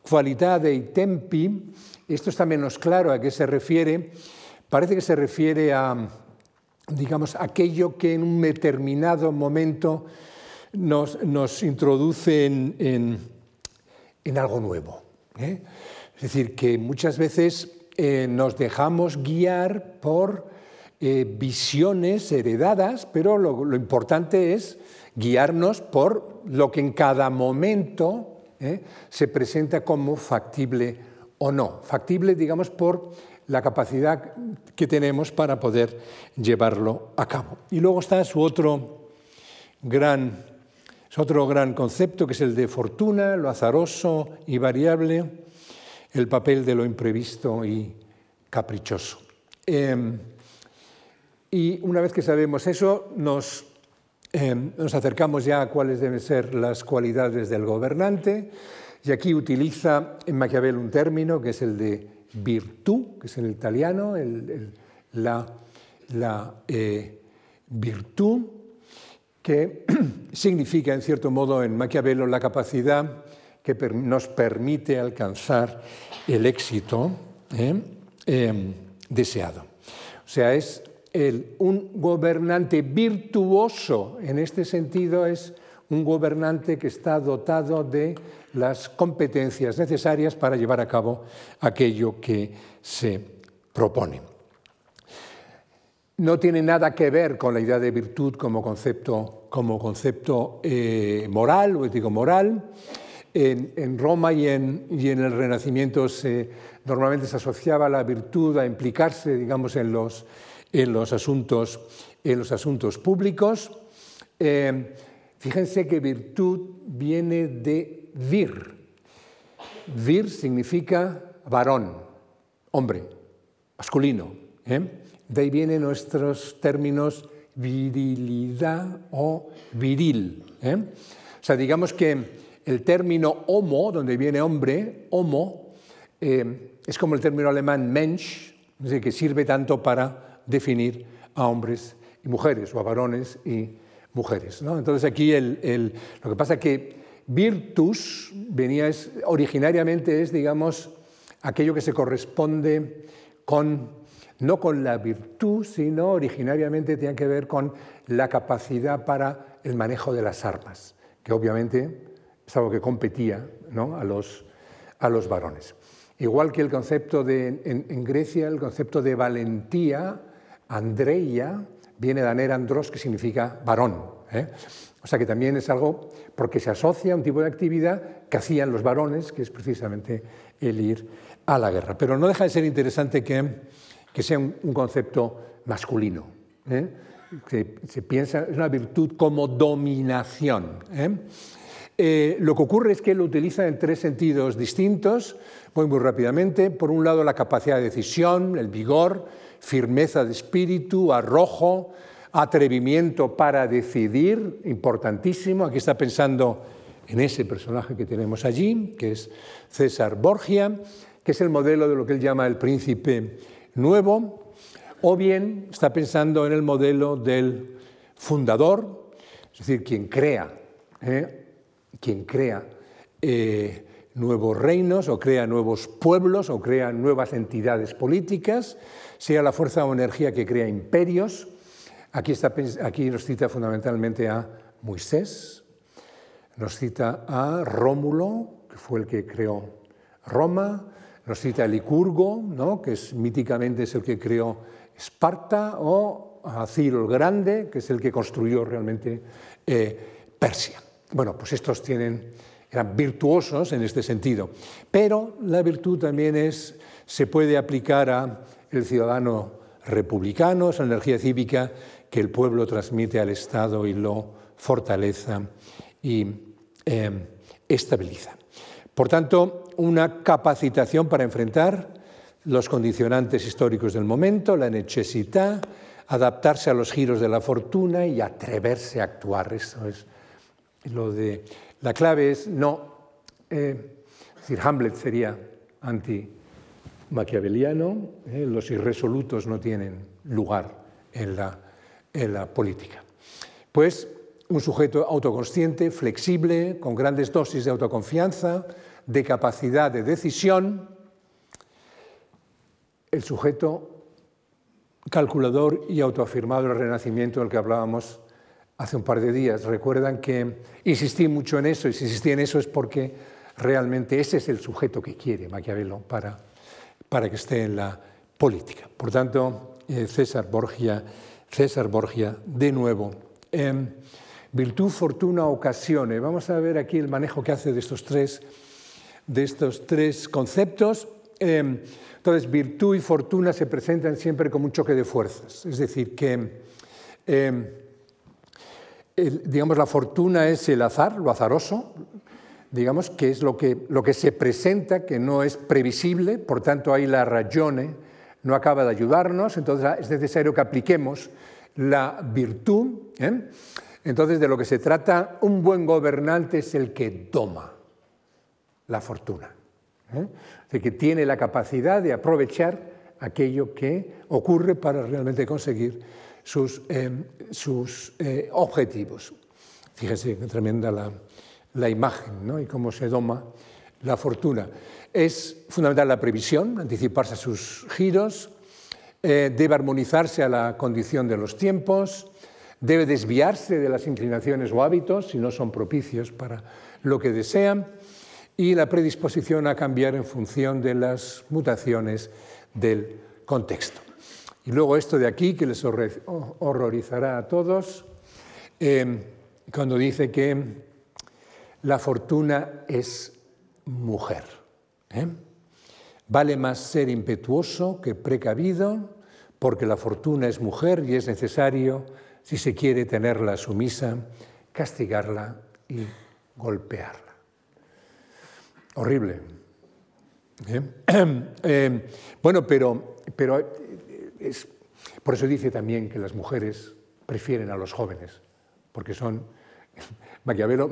cualidad de tempi, esto está menos claro a qué se refiere. Parece que se refiere a, digamos, aquello que en un determinado momento nos, introduce en, en, algo nuevo. ¿eh? Es decir, que muchas veces eh, nos dejamos guiar por eh, visiones heredadas, pero lo, importante es guiarnos por lo que en cada momento se presenta como factible o no. Factible, digamos, por la capacidad que tenemos para poder llevarlo a cabo. Y luego está su otro gran, Es otro gran concepto que es el de fortuna, lo azaroso y variable, el papel de lo imprevisto y caprichoso. Em, y una vez que sabemos eso, nos, em, nos acercamos ya a cuáles deben ser las cualidades del gobernante. Y aquí utiliza en Maquiavelo un término que es el de virtud, que es en el italiano, la, la eh, virtud, que significa, en cierto modo, en Maquiavelo, la capacidad que nos permite alcanzar el éxito ¿eh? Em, deseado. O sea, es un gobernante virtuoso, en este sentido, es un gobernante que está dotado de las competencias necesarias para llevar a cabo aquello que se propone. No tiene nada que ver con la idea de virtud como concepto, como concepto eh, moral o ético-moral. En, Roma y en, el Renacimiento se, normalmente se asociaba la virtud a implicarse, digamos, en los, en los, asuntos, en los asuntos públicos. Eh, fíjense que virtud viene de vir. Vir significa varón, hombre, masculino. ¿eh? De ahí vienen nuestros términos virilidad o viril. ¿eh? O sea, digamos que el término homo, donde viene hombre, homo, eh, es como el término alemán Mensch, que sirve tanto para definir a hombres y mujeres, o a varones y mujeres. Entonces aquí lo que pasa es que Virtus venía originariamente es, digamos, aquello que se corresponde con, no con la virtud, sino originariamente tiene que ver con la capacidad para el manejo de las armas, que obviamente es algo que competía a, los, a los varones. Igual que el concepto de, en, Grecia, el concepto de valentía, Andreia, viene de aner andros, que significa varón. ¿eh? O sea que también es algo porque se asocia a un tipo de actividad que hacían los varones, que es precisamente el ir a la guerra. Pero no deja de ser interesante que, que sea un, concepto masculino. ¿eh? Se, piensa, es una virtud como dominación. ¿eh? Eh, lo que ocurre es que lo utiliza en tres sentidos distintos, voy muy rápidamente. Por un lado, la capacidad de decisión, el vigor, firmeza de espíritu, arrojo, atrevimiento para decidir, importantísimo. Aquí está pensando en ese personaje que tenemos allí, que es César Borgia, que es el modelo de lo que él llama el príncipe nuevo, o bien está pensando en el modelo del fundador, es decir, quien crea, ¿eh? Quien crea eh, nuevos reinos o crea nuevos pueblos o crea nuevas entidades políticas, sea la fuerza o energía que crea imperios, Aquí, nos cita fundamentalmente a Moisés, nos cita a Rómulo, que fue el que creó Roma, nos cita a Licurgo, ¿no? que es, míticamente es el que creó Esparta, o a Ciro el Grande, que es el que construyó realmente eh, Persia. Bueno, pues estos tienen, eran virtuosos en este sentido, pero la virtud también es, se puede aplicar a el ciudadano republicano, esa energía cívica que el pueblo transmite al Estado y lo fortaleza y em, estabiliza. Por tanto, una capacitación para enfrentar los condicionantes históricos del momento, la necesidad, adaptarse a los giros de la fortuna y atreverse a actuar. Eso es lo de. La clave es no. Eh, es decir, Hamlet sería anti-maquiaveliano, eh, los irresolutos no tienen lugar en la en la política. Pues un sujeto autoconsciente, flexible, con grandes dosis de autoconfianza, de capacidad de decisión, el sujeto calculador y autoafirmado del Renacimiento del que hablábamos hace un par de días. Recuerdan que insistí mucho en eso y si insistí en eso es porque realmente ese es el sujeto que quiere Maquiavelo para, para que esté en la política. Por tanto, eh, César Borgia César Borgia, de nuevo. Em, virtud, fortuna, ocasione. Vamos a ver aquí el manejo que hace de estos tres, de estos tres conceptos. Em, entonces, virtud y fortuna se presentan siempre como un choque de fuerzas. Es decir, que em, digamos, la fortuna es el azar, lo azaroso, digamos, que es lo que, lo que se presenta, que no es previsible, por tanto ahí la ragione no acaba de ayudarnos, entonces es necesario que apliquemos la virtud. ¿eh? Entonces, de lo que se trata, un buen gobernante es el que toma la fortuna, ¿eh? de que tiene la capacidad de aprovechar aquello que ocurre para realmente conseguir sus, eh, sus eh, objetivos. Fíjese tremenda la, la imagen ¿no? y cómo se doma la fortuna. Es fundamental la previsión, anticiparse a sus giros, eh, debe armonizarse a la condición de los tiempos, debe desviarse de las inclinaciones o hábitos si no son propicios para lo que desean y la predisposición a cambiar en función de las mutaciones del contexto. Y luego esto de aquí, que les horrorizará a todos, eh, cuando dice que la fortuna es mujer. ¿eh? Vale más ser impetuoso que precavido, porque la fortuna es mujer y es necesario, si se quiere tenerla sumisa, castigarla y golpearla. Horrible. ¿Eh? bueno, pero, pero por eso dice también que las mujeres prefieren a los jóvenes, porque son, Maquiavelo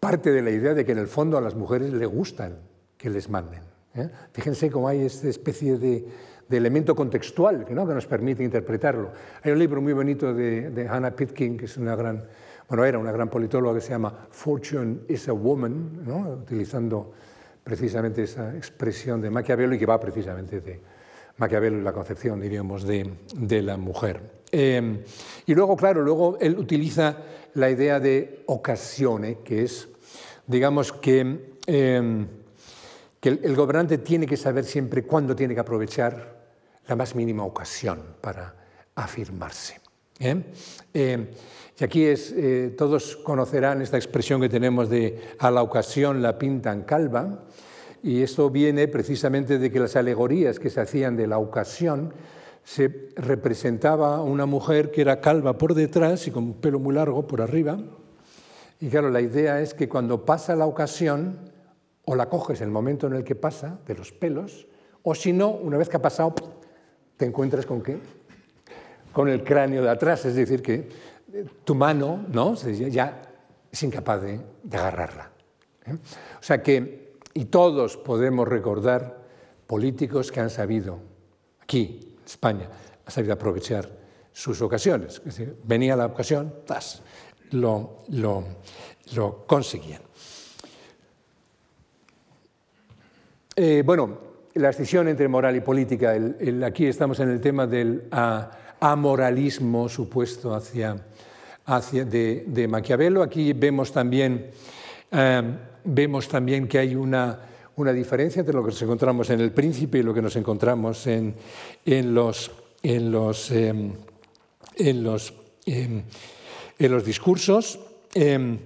parte de la idea de que en el fondo a las mujeres les gustan que les manden. ¿eh? Fíjense cómo hay esta especie de, elemento contextual ¿no? que, nos permite interpretarlo. Hay un libro muy bonito de, Hannah Pitkin, que es una gran, bueno, era una gran politóloga que se llama Fortune is a Woman, ¿no? utilizando precisamente esa expresión de Maquiavelo y que va precisamente de, Maquiavelo y la concepción, diríamos, de, la mujer. Eh, y luego, claro, luego él utiliza la idea de ocasione, que es, digamos, que, eh, que el, gobernante tiene que saber siempre cuándo tiene que aprovechar la más mínima ocasión para afirmarse. ¿eh? y aquí es, todos conocerán esta expresión que tenemos de a la ocasión la pintan calva, y esto viene precisamente de que las alegorías que se hacían de la ocasión se representaba una mujer que era calva por detrás y con un pelo muy largo por arriba. Y claro, la idea es que cuando pasa la ocasión, o la coges el momento en el que pasa, de los pelos, o si no, una vez que ha pasado, te encuentras con qué? Con el cráneo de atrás, es decir, que tu mano ¿no? ya es incapaz de, agarrarla. ¿eh? O sea que y todos podemos recordar políticos que han sabido, aquí, en España, han sabido aprovechar sus ocasiones. venía la ocasión, ¡tas! Lo, lo, lo conseguían. Eh, bueno, la escisión entre moral y política, aquí estamos en el tema del amoralismo supuesto hacia, hacia de, de, Maquiavelo. Aquí vemos también eh, vemos también que hay una, una, diferencia entre lo que nos encontramos en el príncipe y lo que nos encontramos en, en los, en los, em, en em, en los discursos. Em,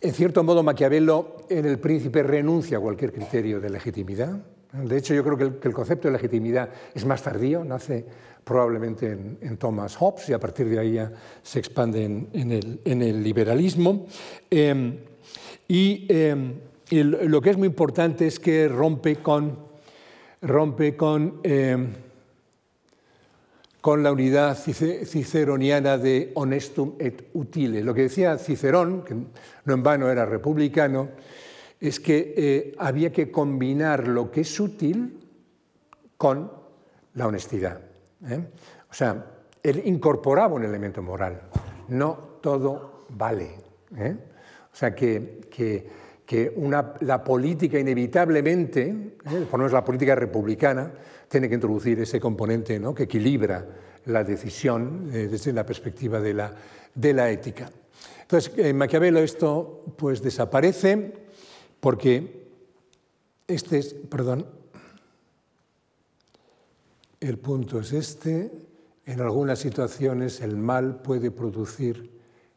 en cierto modo, Maquiavelo en el príncipe renuncia a cualquier criterio de legitimidad. De hecho, yo creo que el, concepto de legitimidad es más tardío, nace probablemente en, Thomas Hobbes y a partir de ahí ya se expande en, en, el, en el, liberalismo. Y, em, lo que es muy importante es que rompe con, rompe con, em, con la unidad ciceroniana de honestum et utile. Lo que decía Cicerón, que no en vano era republicano, es que eh, había que combinar lo que es útil con la honestidad. ¿eh? O sea, él incorporaba un elemento moral. No todo vale. ¿eh? O sea, que, que, la política inevitablemente, ¿eh? por lo menos la política republicana, tiene que introducir ese componente ¿no? que equilibra la decisión eh, desde la perspectiva de la, de la ética. Entonces, en Maquiavelo esto pues desaparece porque este es, perdón, el punto es este, en algunas situaciones el mal puede producir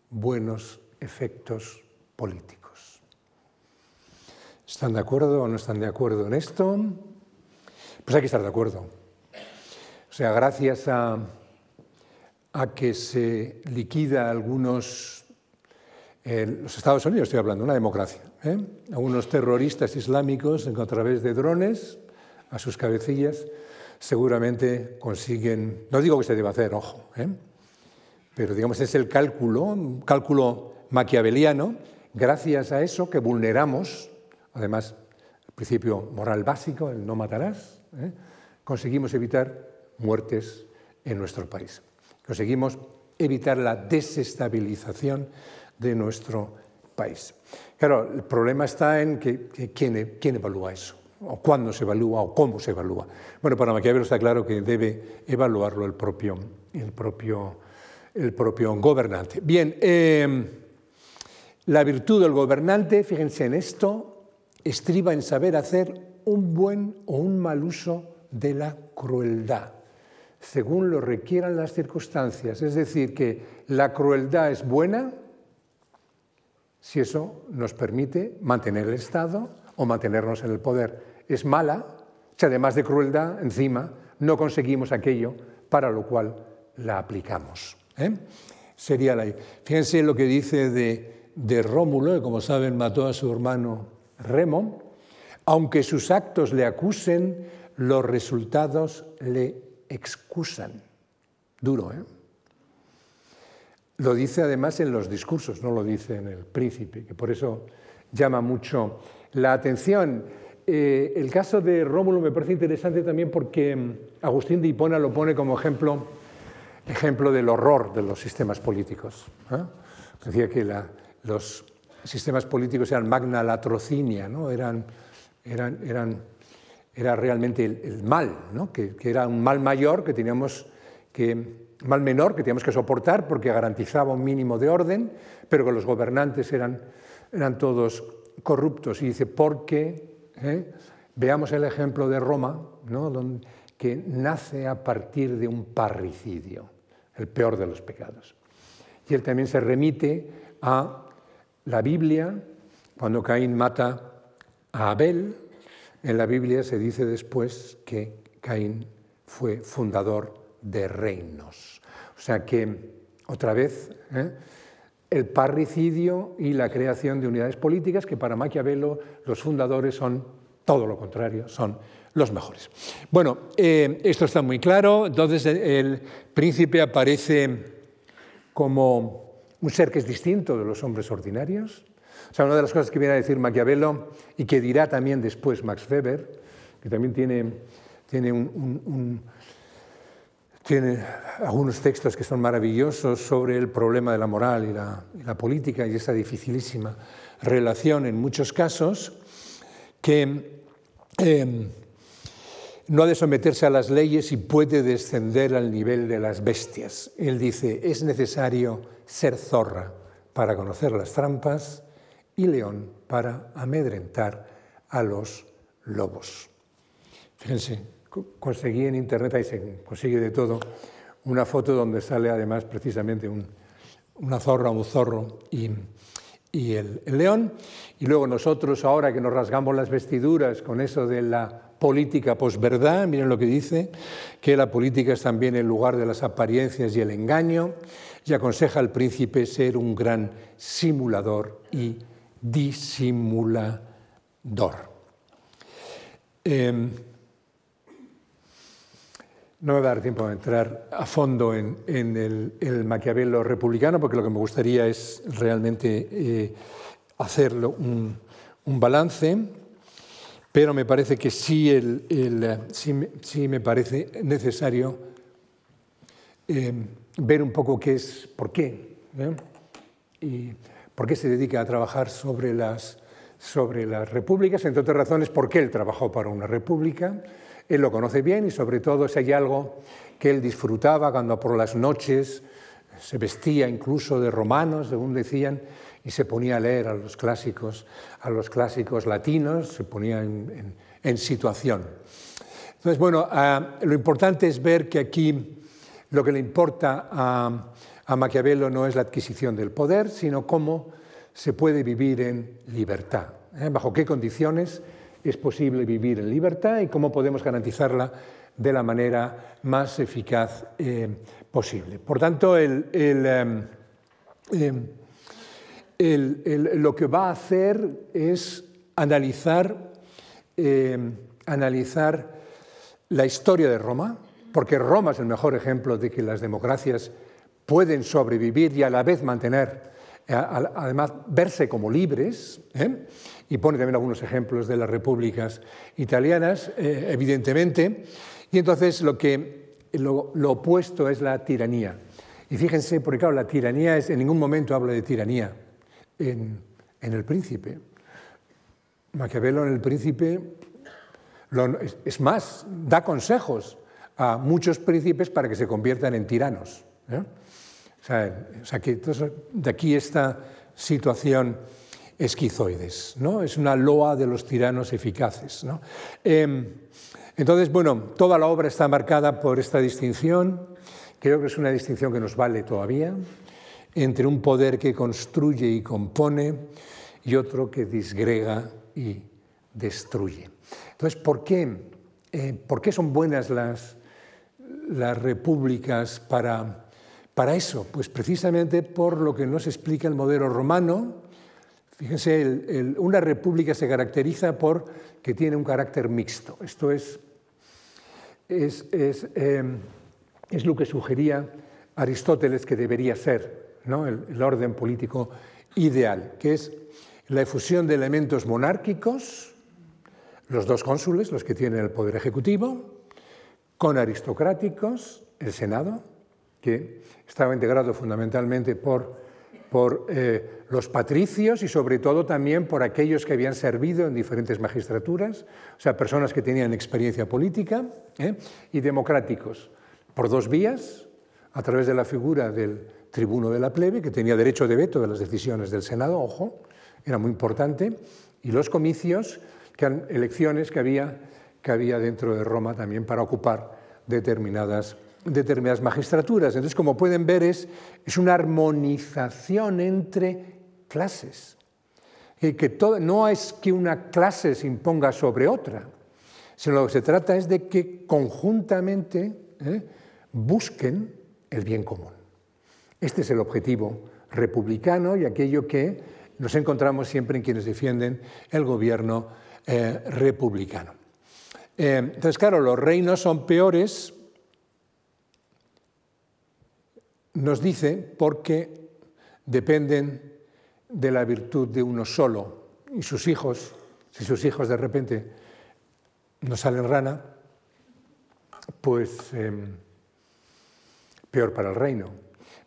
buenos efectos políticos. ¿Están de acuerdo o no están de acuerdo en esto? Pues hay que estar de acuerdo. O sea, gracias a, que se liquida algunos, los Estados Unidos estoy hablando, una democracia, ¿eh? algunos terroristas islámicos a través de drones a sus cabecillas, seguramente consiguen, no digo que se deba hacer, ojo, ¿eh? pero digamos es el cálculo, un cálculo maquiaveliano, gracias a eso que vulneramos, además, el principio moral básico, el no matarás, ¿eh? conseguimos evitar muertes en nuestro país. Conseguimos evitar la desestabilización de nuestro país. Claro, el problema está en que, ¿quién, evalúa eso o cuándo se evalúa o cómo se evalúa. Bueno, para Maquiavelo está claro que debe evaluarlo el propio, el propio, el propio gobernante. Bien, em, la virtud del gobernante, fíjense en esto, estriba en saber hacer un buen o un mal uso de la crueldad, según lo requieran las circunstancias. Es decir, que la crueldad es buena si eso nos permite mantener el Estado o mantenernos en el poder es mala, si además de crueldad, encima, no conseguimos aquello para lo cual la aplicamos. ¿eh? Sería la... Fíjense lo que dice de, de Rómulo, que como saben mató a su hermano Remo, aunque sus actos le acusen, los resultados le excusan. Duro, ¿eh? Lo dice además en los discursos, no lo dice en el príncipe, que por eso llama mucho la atención. Eh, el caso de Rómulo me parece interesante también porque mm, Agustín de Hipona lo pone como ejemplo, ejemplo del horror de los sistemas políticos. ¿eh? Decía que los sistemas políticos eran magna latrocinia, ¿no? eran, eran, eran, era realmente el, mal, ¿no? que, era un mal mayor que teníamos que mal menor que teníamos que soportar porque garantizaba un mínimo de orden, pero que los gobernantes eran, eran todos corruptos. Y dice, porque ¿eh? Veamos el ejemplo de Roma, que nace a partir de un parricidio, el peor de los pecados. Y él también se remite a la Biblia, cuando Caín mata a Abel, en la Biblia se dice después que Caín fue fundador de reinos. O sea que, otra vez, ¿eh? el parricidio y la creación de unidades políticas que para Maquiavelo los fundadores son todo lo contrario, son los mejores. Bueno, eh, esto está muy claro, entonces el príncipe aparece como un ser que es distinto de los hombres ordinarios. O sea, una de las cosas que viene a decir Maquiavelo y que dirá también después Max Weber, que también tiene, tiene un tiene algunos textos que son maravillosos sobre el problema de la moral y la, política y esa dificilísima relación en muchos casos, que em, no ha de someterse a las leyes y puede descender al nivel de las bestias. Él dice, es necesario ser zorra para conocer las trampas y león para amedrentar a los lobos. Fíjense, conseguí en internet, ahí se consigue de todo, una foto donde sale además precisamente una zorra, un zorro y, el, león. Y luego nosotros ahora que nos rasgamos las vestiduras con eso de la política posverdad, miren lo que dice, que la política es también el lugar de las apariencias y el engaño, y aconseja al príncipe ser un gran simulador y disimulador. Em, no me va a dar tiempo a entrar a fondo en, el, Maquiavelo republicano, porque lo que me gustaría es realmente eh, hacerlo un, balance, pero me parece que sí, sí, me parece necesario eh, ver un poco qué es, por qué, ¿eh? y por qué se dedica a trabajar sobre las, sobre las repúblicas, entre otras razones, por qué él trabajó para una república él lo conoce bien y sobre todo si hay algo que él disfrutaba cuando por las noches se vestía incluso de romanos, según decían, y se ponía a leer a los clásicos, a los clásicos latinos, se ponía en, situación. Entonces, bueno, ah, lo importante es ver que aquí lo que le importa a, Maquiavelo no es la adquisición del poder, sino cómo se puede vivir en libertad, ¿eh? bajo qué condiciones es posible vivir en libertad y cómo podemos garantizarla de la manera más eficaz eh, posible. Por tanto, em, em, lo que va a hacer es analizar, em, analizar la historia de Roma, porque Roma es el mejor ejemplo de que las democracias pueden sobrevivir y a la vez mantener, eh, además verse como libres, ¿eh? y pone también algunos ejemplos de las repúblicas italianas, eh, evidentemente, y entonces lo, que, lo, opuesto es la tiranía. Y fíjense, porque claro, la tiranía es, en ningún momento habla de tiranía en, en el príncipe. Maquiavelo en el príncipe es, más, da consejos a muchos príncipes para que se conviertan en tiranos. O sea, que de aquí esta situación esquizoides, ¿no? Es una loa de los tiranos eficaces. Em, entonces, bueno, toda la obra está marcada por esta distinción, creo que es una distinción que nos vale todavía, entre un poder que construye y compone y otro que disgrega y destruye. Entonces, ¿por qué, eh, ¿por qué son buenas las, las repúblicas para para eso? Pues precisamente por lo que nos explica el modelo romano. Fíjense, una república se caracteriza por que tiene un carácter mixto. Esto es, es, em, lo que sugería Aristóteles que debería ser el, el orden político ideal, que es la efusión de elementos monárquicos, los dos cónsules, los que tienen el poder ejecutivo, con aristocráticos, el Senado, que estaba integrado fundamentalmente por, por eh, los patricios y sobre todo también por aquellos que habían servido en diferentes magistraturas, o sea, personas que tenían experiencia política, ¿eh? y democráticos, por dos vías, a través de la figura del tribuno de la plebe, que tenía derecho de veto de las decisiones del Senado, ojo, era muy importante, y los comicios, que eran elecciones que había, que había dentro de Roma también para ocupar determinadas determinadas magistraturas. Entonces, como pueden ver, es, una armonización entre clases. Que no es que una clase se imponga sobre otra, sino lo que se trata es de que conjuntamente ¿eh? busquen el bien común. Este es el objetivo republicano y aquello que nos encontramos siempre en quienes defienden el gobierno eh, republicano. Eh, entonces, claro, los reinos son peores nos dice porque dependen de la virtud de uno solo y sus hijos, si sus hijos de repente no salen rana, pues em, peor para el reino.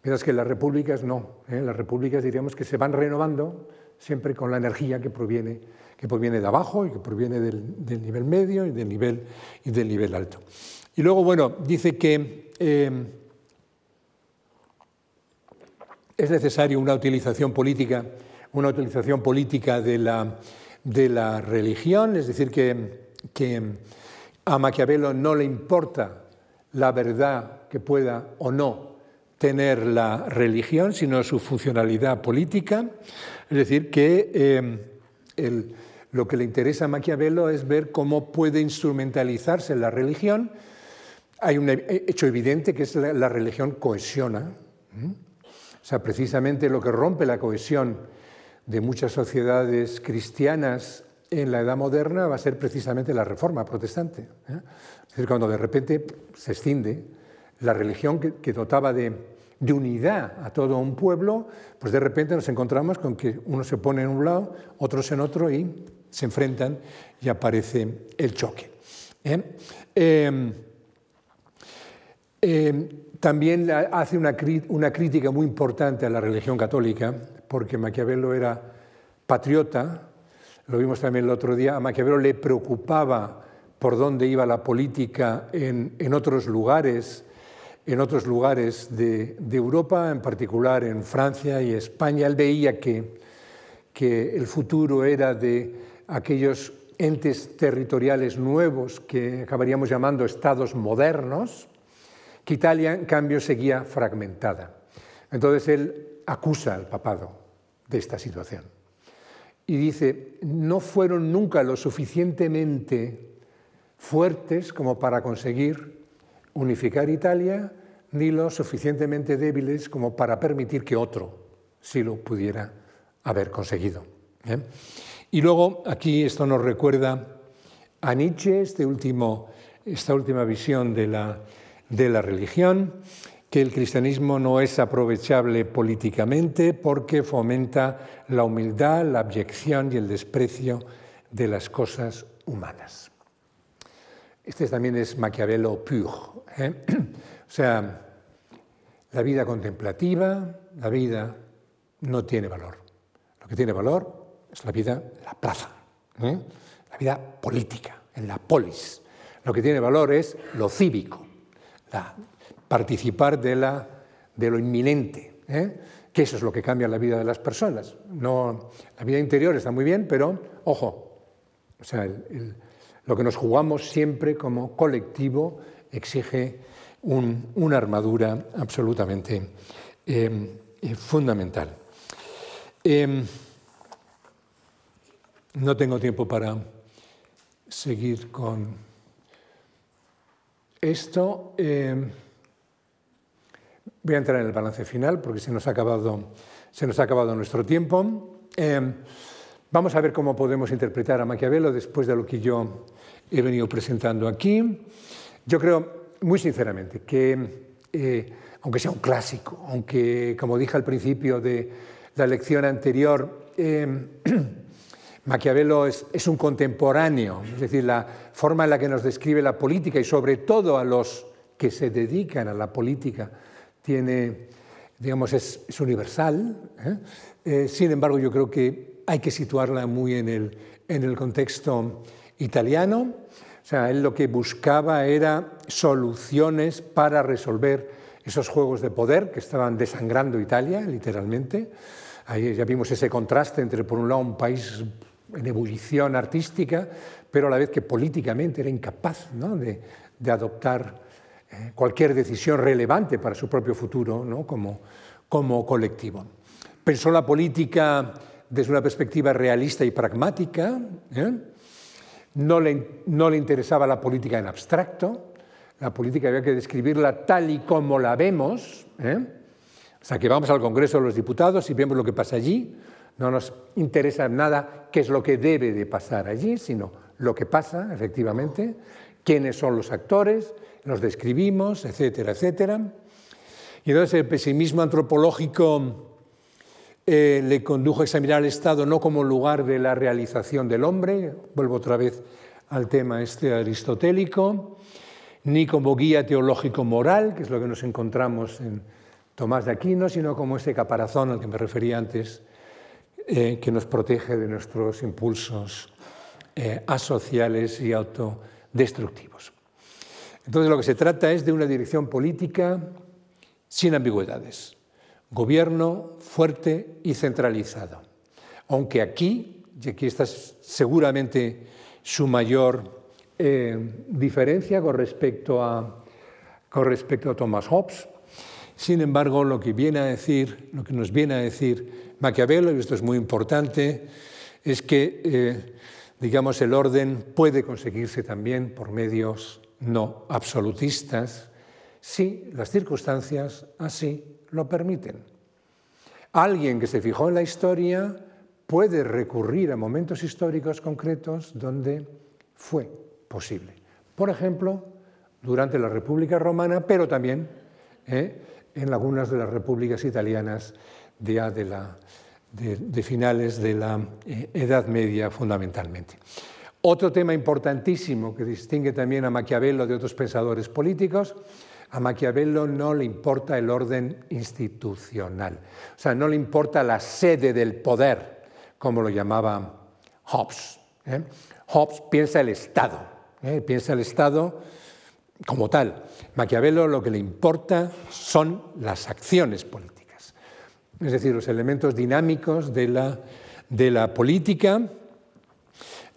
Mientras que las repúblicas no, ¿eh? las repúblicas diríamos que se van renovando siempre con la energía que proviene, que proviene de abajo y que proviene del, nivel medio y del nivel, y del nivel alto. Y luego, bueno, dice que em, es necesaria una utilización política, una utilización política de la, de la religión, es decir, que, que a Maquiavelo no le importa la verdad que pueda o no tener la religión, sino su funcionalidad política. Es decir, que eh, lo que le interesa a Maquiavelo es ver cómo puede instrumentalizarse la religión. Hay un hecho evidente que es la, la religión cohesiona. O sea, precisamente lo que rompe la cohesión de muchas sociedades cristianas en la Edad Moderna va a ser precisamente la reforma protestante. ¿eh? Es decir, cuando de repente se escinde la religión que, dotaba de, de, unidad a todo un pueblo, pues de repente nos encontramos con que uno se pone en un lado, otros en otro y se enfrentan y aparece el choque. ¿eh? Em, em, también hace una, crítica muy importante a la religión católica, porque Maquiavelo era patriota, lo vimos también el otro día, a Maquiavelo le preocupaba por dónde iba la política en, otros lugares, en otros lugares de, Europa, en particular en Francia y España. Él veía que, que el futuro era de aquellos entes territoriales nuevos que acabaríamos llamando estados modernos, que Italia, en cambio, seguía fragmentada. Entonces él acusa al papado de esta situación y dice, no fueron nunca lo suficientemente fuertes como para conseguir unificar Italia, ni lo suficientemente débiles como para permitir que otro sí lo pudiera haber conseguido. Y luego aquí esto nos recuerda a Nietzsche, este último, esta última visión de la, de la religión, que el cristianismo no es aprovechable políticamente porque fomenta la humildad, la abyección y el desprecio de las cosas humanas. Este también es Maquiavelo pur. ¿eh? O sea, la vida contemplativa, la vida no tiene valor. Lo que tiene valor es la vida en la plaza, ¿eh? la vida política, en la polis. Lo que tiene valor es lo cívico, la participar de, la, de lo inminente, ¿eh? que eso es lo que cambia la vida de las personas. No, la vida interior está muy bien, pero ojo, o sea, lo que nos jugamos siempre como colectivo exige una armadura absolutamente eh, fundamental. Em, no tengo tiempo para seguir con esto. Em, Voy a entrar en el balance final porque se nos ha acabado, nuestro tiempo. Eh, vamos a ver cómo podemos interpretar a Maquiavelo después de lo que yo he venido presentando aquí. Yo creo, muy sinceramente, que eh, aunque sea un clásico, aunque, como dije al principio de la lección anterior, eh, Maquiavelo es, es, un contemporáneo, es decir, la forma en la que nos describe la política y sobre todo a los que se dedican a la política tiene, digamos, es, universal. ¿eh? Eh, sin embargo, yo creo que hay que situarla muy en el, en el contexto italiano. O sea, él lo que buscaba era soluciones para resolver esos juegos de poder que estaban desangrando Italia, literalmente. Ahí ya vimos ese contraste entre, por un lado, un país en ebullición artística, pero a la vez que políticamente era incapaz ¿no? de, adoptar eh, cualquier decisión relevante para su propio futuro ¿no? como, como colectivo. Pensó la política desde una perspectiva realista y pragmática, ¿eh? no, le, no le interesaba la política en abstracto, la política había que describirla tal y como la vemos, ¿eh? o sea que vamos al Congreso de los Diputados y vemos lo que pasa allí, no nos interesa nada qué es lo que debe de pasar allí, sino lo que pasa efectivamente, quiénes son los actores, nos describimos, etcétera, etcétera. Y entonces el pesimismo antropológico eh, le condujo a examinar al Estado no como lugar de la realización del hombre, vuelvo otra vez al tema este aristotélico, ni como guía teológico-moral, que es lo que nos encontramos en Tomás de Aquino, sino como ese caparazón al que me refería antes, eh, que nos protege de nuestros impulsos eh, asociales y autodestructivos. Entonces lo que se trata es de una dirección política sin ambigüedades, gobierno fuerte y centralizado. Aunque aquí, y aquí está seguramente su mayor eh, diferencia con respecto, a, con respecto a Thomas Hobbes, sin embargo, lo que viene a decir, lo que nos viene a decir Maquiavelo, y esto es muy importante, es que, eh, digamos, el orden puede conseguirse también por medios no absolutistas, si las circunstancias así lo permiten. Alguien que se fijó en la historia puede recurrir a momentos históricos concretos donde fue posible. Por ejemplo, durante la República Romana, pero también eh, en algunas de las repúblicas italianas de, finales de la eh, Edad Media fundamentalmente. Otro tema importantísimo que distingue también a Maquiavelo de otros pensadores políticos, a Maquiavelo no le importa el orden institucional, o sea, no le importa la sede del poder, como lo llamaba Hobbes. ¿eh? Hobbes piensa el Estado, ¿eh? piensa el Estado como tal. Maquiavelo lo que le importa son las acciones políticas, es decir, los elementos dinámicos de la, de la política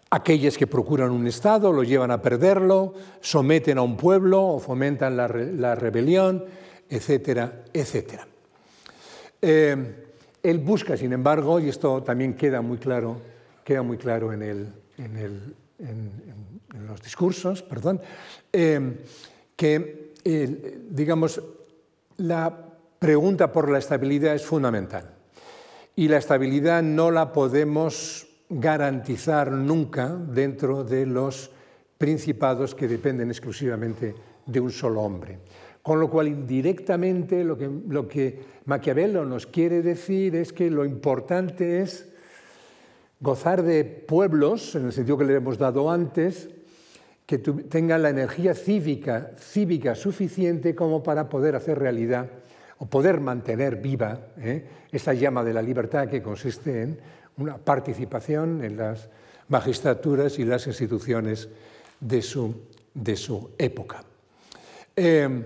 aquellas que procuran un Estado, lo llevan a perderlo, someten a un pueblo o fomentan la, rebelión, etcétera, etcétera. Eh, él busca, sin embargo, y esto también queda muy claro queda muy claro en, el, en, el, en, los discursos, perdón, eh, que, digamos, la pregunta por la estabilidad es fundamental. Y la estabilidad no la podemos garantizar nunca dentro de los principados que dependen exclusivamente de un solo hombre. Con lo cual, indirectamente, lo que, lo que Maquiavelo nos quiere decir es que lo importante es gozar de pueblos, en el sentido que le hemos dado antes, que tengan la energía cívica, cívica suficiente como para poder hacer realidad o poder mantener viva ¿eh? esa llama de la libertad que consiste en una participación en las magistraturas y las instituciones de su, de su época. Eh,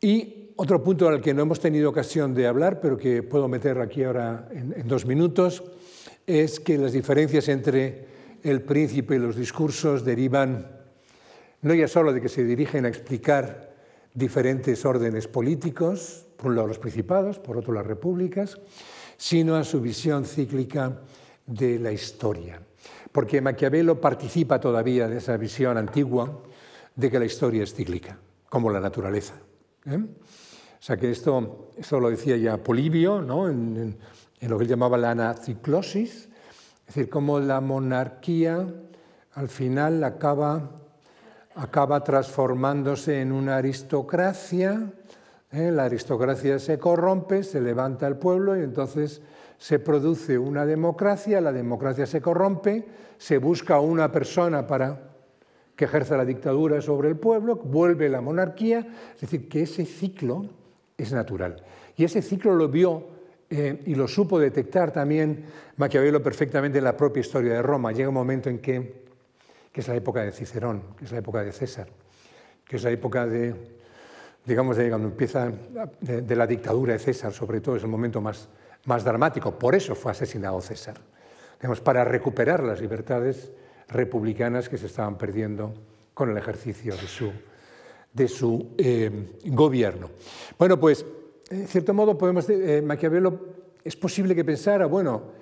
y otro punto al que no hemos tenido ocasión de hablar, pero que puedo meter aquí ahora en dos minutos, es que las diferencias entre el príncipe y los discursos derivan no ya solo de que se dirigen a explicar diferentes órdenes políticos, por un lado los principados, por otro las repúblicas, sino a su visión cíclica de la historia. Porque Maquiavelo participa todavía de esa visión antigua de que la historia es cíclica, como la naturaleza. ¿eh? O sea que esto, esto lo decía ya Polibio, ¿no? en, en, lo que él llamaba la anaciclosis, es decir, cómo la monarquía al final acaba acaba transformándose en una aristocracia. ¿eh? La aristocracia se corrompe, se levanta el pueblo y entonces se produce una democracia, la democracia se corrompe, se busca una persona para que ejerza la dictadura sobre el pueblo, vuelve la monarquía, es decir, que ese ciclo es natural. Y ese ciclo lo vio eh, y lo supo detectar también Maquiavelo perfectamente en la propia historia de Roma. Llega un momento en que que es la época de Cicerón, que es la época de César, que es la época de, digamos, de cuando empieza de, la dictadura de César, sobre todo es el momento más, más dramático. Por eso fue asesinado César, digamos, para recuperar las libertades republicanas que se estaban perdiendo con el ejercicio de su, de su eh, gobierno. Bueno, pues, en cierto modo, podemos, eh, Maquiavelo, es posible que pensara, bueno,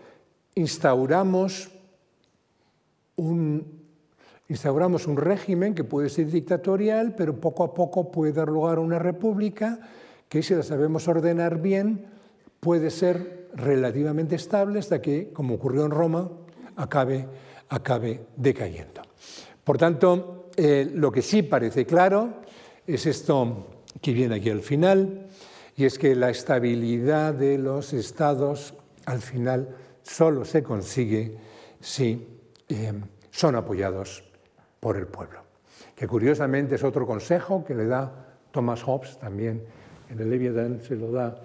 instauramos un, Instauramos un régimen que puede ser dictatorial, pero poco a poco puede dar lugar a una república que, si la sabemos ordenar bien, puede ser relativamente estable hasta que, como ocurrió en Roma, acabe, acabe decayendo. Por tanto, eh, lo que sí parece claro es esto que viene aquí al final, y es que la estabilidad de los estados al final solo se consigue si eh, son apoyados por el pueblo. Que curiosamente es otro consejo que le da Thomas Hobbes también en el Leviathan, se lo da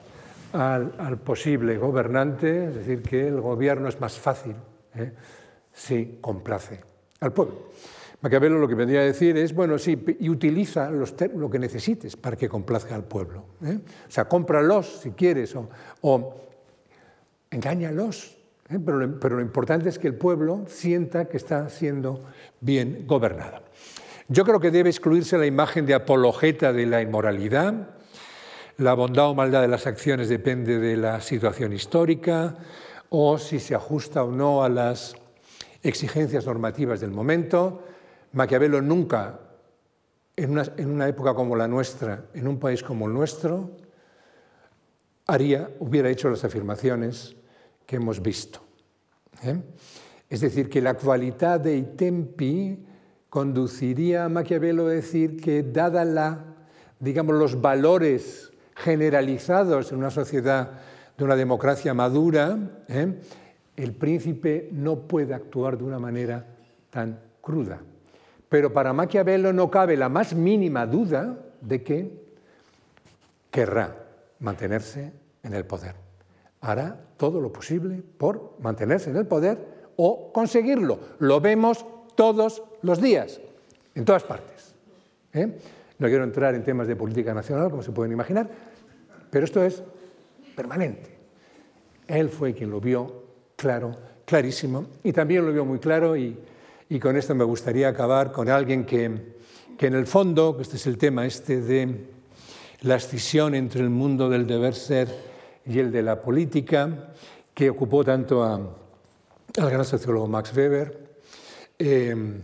al, posible gobernante, es decir, que el gobierno es más fácil ¿eh? si complace al pueblo. Maquiavelo lo que vendría a decir es, bueno, sí, y utiliza lo que necesites para que complazca al pueblo. ¿eh? O sea, cómpralos si quieres o, o engáñalos, ¿eh? pero, lo, importante es que el pueblo sienta que está siendo bien gobernado. Yo creo que debe excluirse la imagen de apologeta de la inmoralidad. La bondad o maldad de las acciones depende de la situación histórica o si se ajusta o no a las exigencias normativas del momento. Maquiavelo nunca, en una, en una época como la nuestra, en un país como el nuestro, haría, hubiera hecho las afirmaciones que hemos visto. ¿eh? Es decir, que la cualidad de tempi conduciría a Maquiavelo a decir que, dada la, digamos, los valores generalizados en una sociedad de una democracia madura, ¿eh? el príncipe no puede actuar de una manera tan cruda. Pero para Maquiavelo no cabe la más mínima duda de que querrá mantenerse en el poder hará todo lo posible por mantenerse en el poder o conseguirlo. Lo vemos todos los días, en todas partes. ¿eh? No quiero entrar en temas de política nacional, como se pueden imaginar, pero esto es permanente. Él fue quien lo vio claro, clarísimo, y también lo vio muy claro, y, con esto me gustaría acabar con alguien que, que en el fondo, este es el tema este de la escisión entre el mundo del deber ser y el de la política, que ocupó tanto a, al gran sociólogo Max Weber. Em,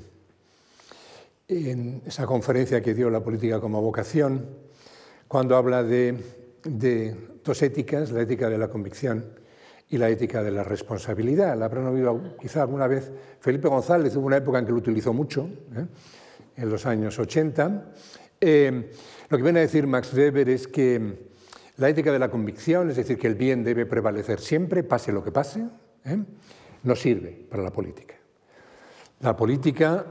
en esa conferencia que dio La política como vocación, cuando habla de, dos éticas, la ética de la convicción y la ética de la responsabilidad. La habrán oído quizá alguna vez. Felipe González hubo una época en que lo utilizó mucho, ¿eh? en los años 80. Em, lo que viene a decir Max Weber es que la ética de la convicción, es decir, que el bien debe prevalecer siempre, pase lo que pase, ¿eh? no sirve para la política. La política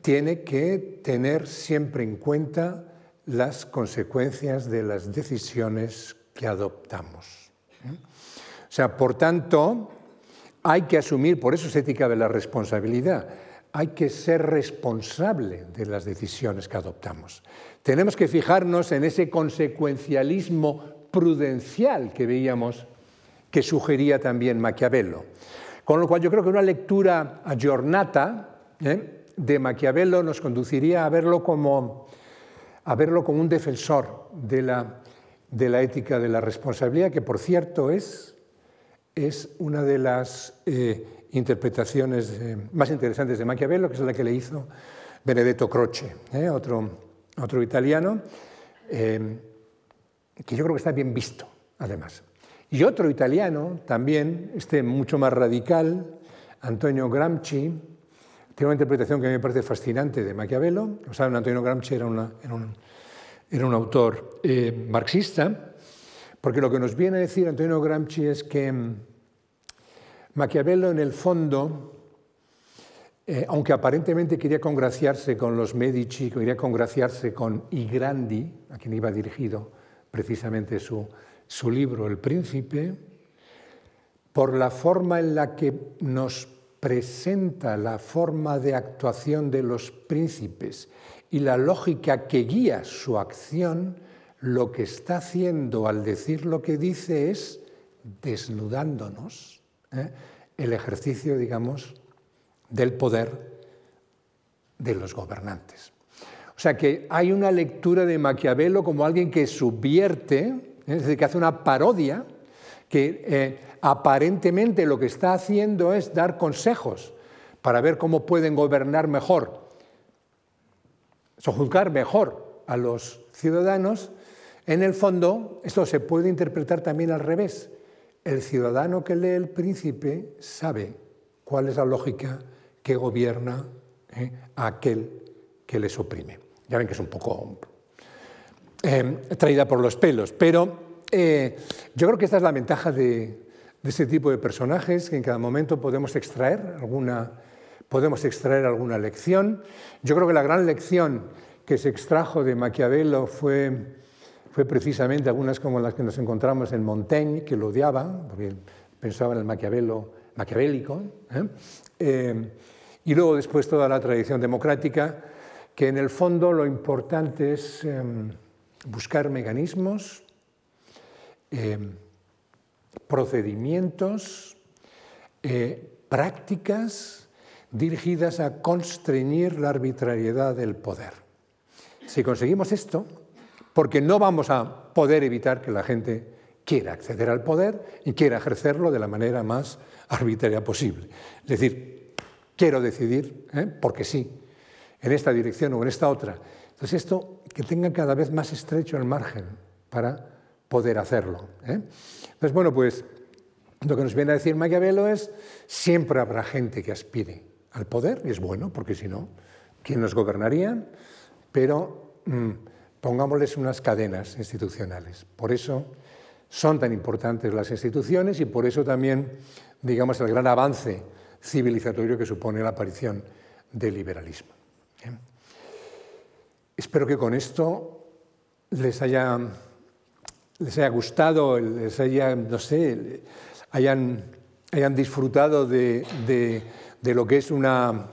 tiene que tener siempre en cuenta las consecuencias de las decisiones que adoptamos. ¿eh? O sea, por tanto, hay que asumir, por eso es ética de la responsabilidad, hay que ser responsable de las decisiones que adoptamos. Tenemos que fijarnos en ese consecuencialismo prudencial que veíamos que sugería también Maquiavelo. Con lo cual yo creo que una lectura aggiornata ¿eh? de Maquiavelo nos conduciría a verlo como, a verlo como un defensor de la, de la ética de la responsabilidad, que por cierto es, es una de las eh, interpretaciones eh, más interesantes de Maquiavelo, que es la que le hizo Benedetto Croce, otro, otro italiano que yo creo que está bien visto, además. Y otro italiano, también, este mucho más radical, Antonio Gramsci, tiene una interpretación que a mí me parece fascinante de Maquiavelo. O sea, Antonio Gramsci era, un, era un, autor eh, marxista, porque lo que nos viene a decir Antonio Gramsci es que mm, Maquiavelo, en el fondo, eh, aunque aparentemente quería congraciarse con los Medici, quería congraciarse con I Grandi, a quien iba dirigido precisamente su, su libro El Príncipe, por la forma en la que nos presenta la forma de actuación de los príncipes y la lógica que guía su acción, lo que está haciendo al decir lo que dice es desnudándonos ¿eh? el ejercicio, digamos, del poder de los gobernantes. O sea que hay una lectura de Maquiavelo como alguien que subvierte, es decir, que hace una parodia, que eh, aparentemente lo que está haciendo es dar consejos para ver cómo pueden gobernar mejor, sojuzgar mejor a los ciudadanos. En el fondo, esto se puede interpretar también al revés. El ciudadano que lee el príncipe sabe cuál es la lógica que gobierna ¿eh? a aquel que les oprime. Ya ven que es un poco eh, traída por los pelos, pero eh, yo creo que esta es la ventaja de, de este tipo de personajes, que en cada momento podemos extraer alguna, podemos extraer alguna lección. Yo creo que la gran lección que se extrajo de Maquiavelo fue, fue precisamente algunas como las que nos encontramos en Montaigne, que lo odiaba, porque pensaba en el Maquiavelo maquiavélico, ¿eh? y luego después toda la tradición democrática, que en el fondo lo importante es em, buscar mecanismos, em, procedimientos, eh, prácticas dirigidas a constreñir la arbitrariedad del poder. Si conseguimos esto, porque no vamos a poder evitar que la gente quiera acceder al poder y quiera ejercerlo de la manera más arbitraria posible. Es decir, quiero decidir, ¿eh? porque sí, en esta dirección o en esta otra. Entonces esto que tenga cada vez más estrecho el margen para poder hacerlo. ¿eh? Entonces, bueno, pues lo que nos viene a decir Maquiavelo es siempre habrá gente que aspire al poder, y es bueno, porque si no, ¿quién nos gobernaría? Pero mm, pongámosles unas cadenas institucionales. Por eso son tan importantes las instituciones y por eso también, digamos, el gran avance civilizatorio que supone la aparición del liberalismo. Espero que con esto les haya, les haya gustado, les haya, no sé, hayan, hayan disfrutado de, de, lo que es una,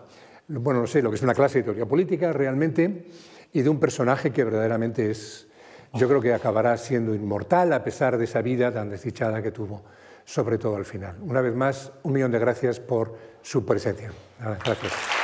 bueno, no sé, lo que es una clase de teoría política realmente y de un personaje que verdaderamente es, yo creo que acabará siendo inmortal a pesar de esa vida tan desdichada que tuvo, sobre todo al final. Una vez más, un millón de gracias por su presencia. Gracias.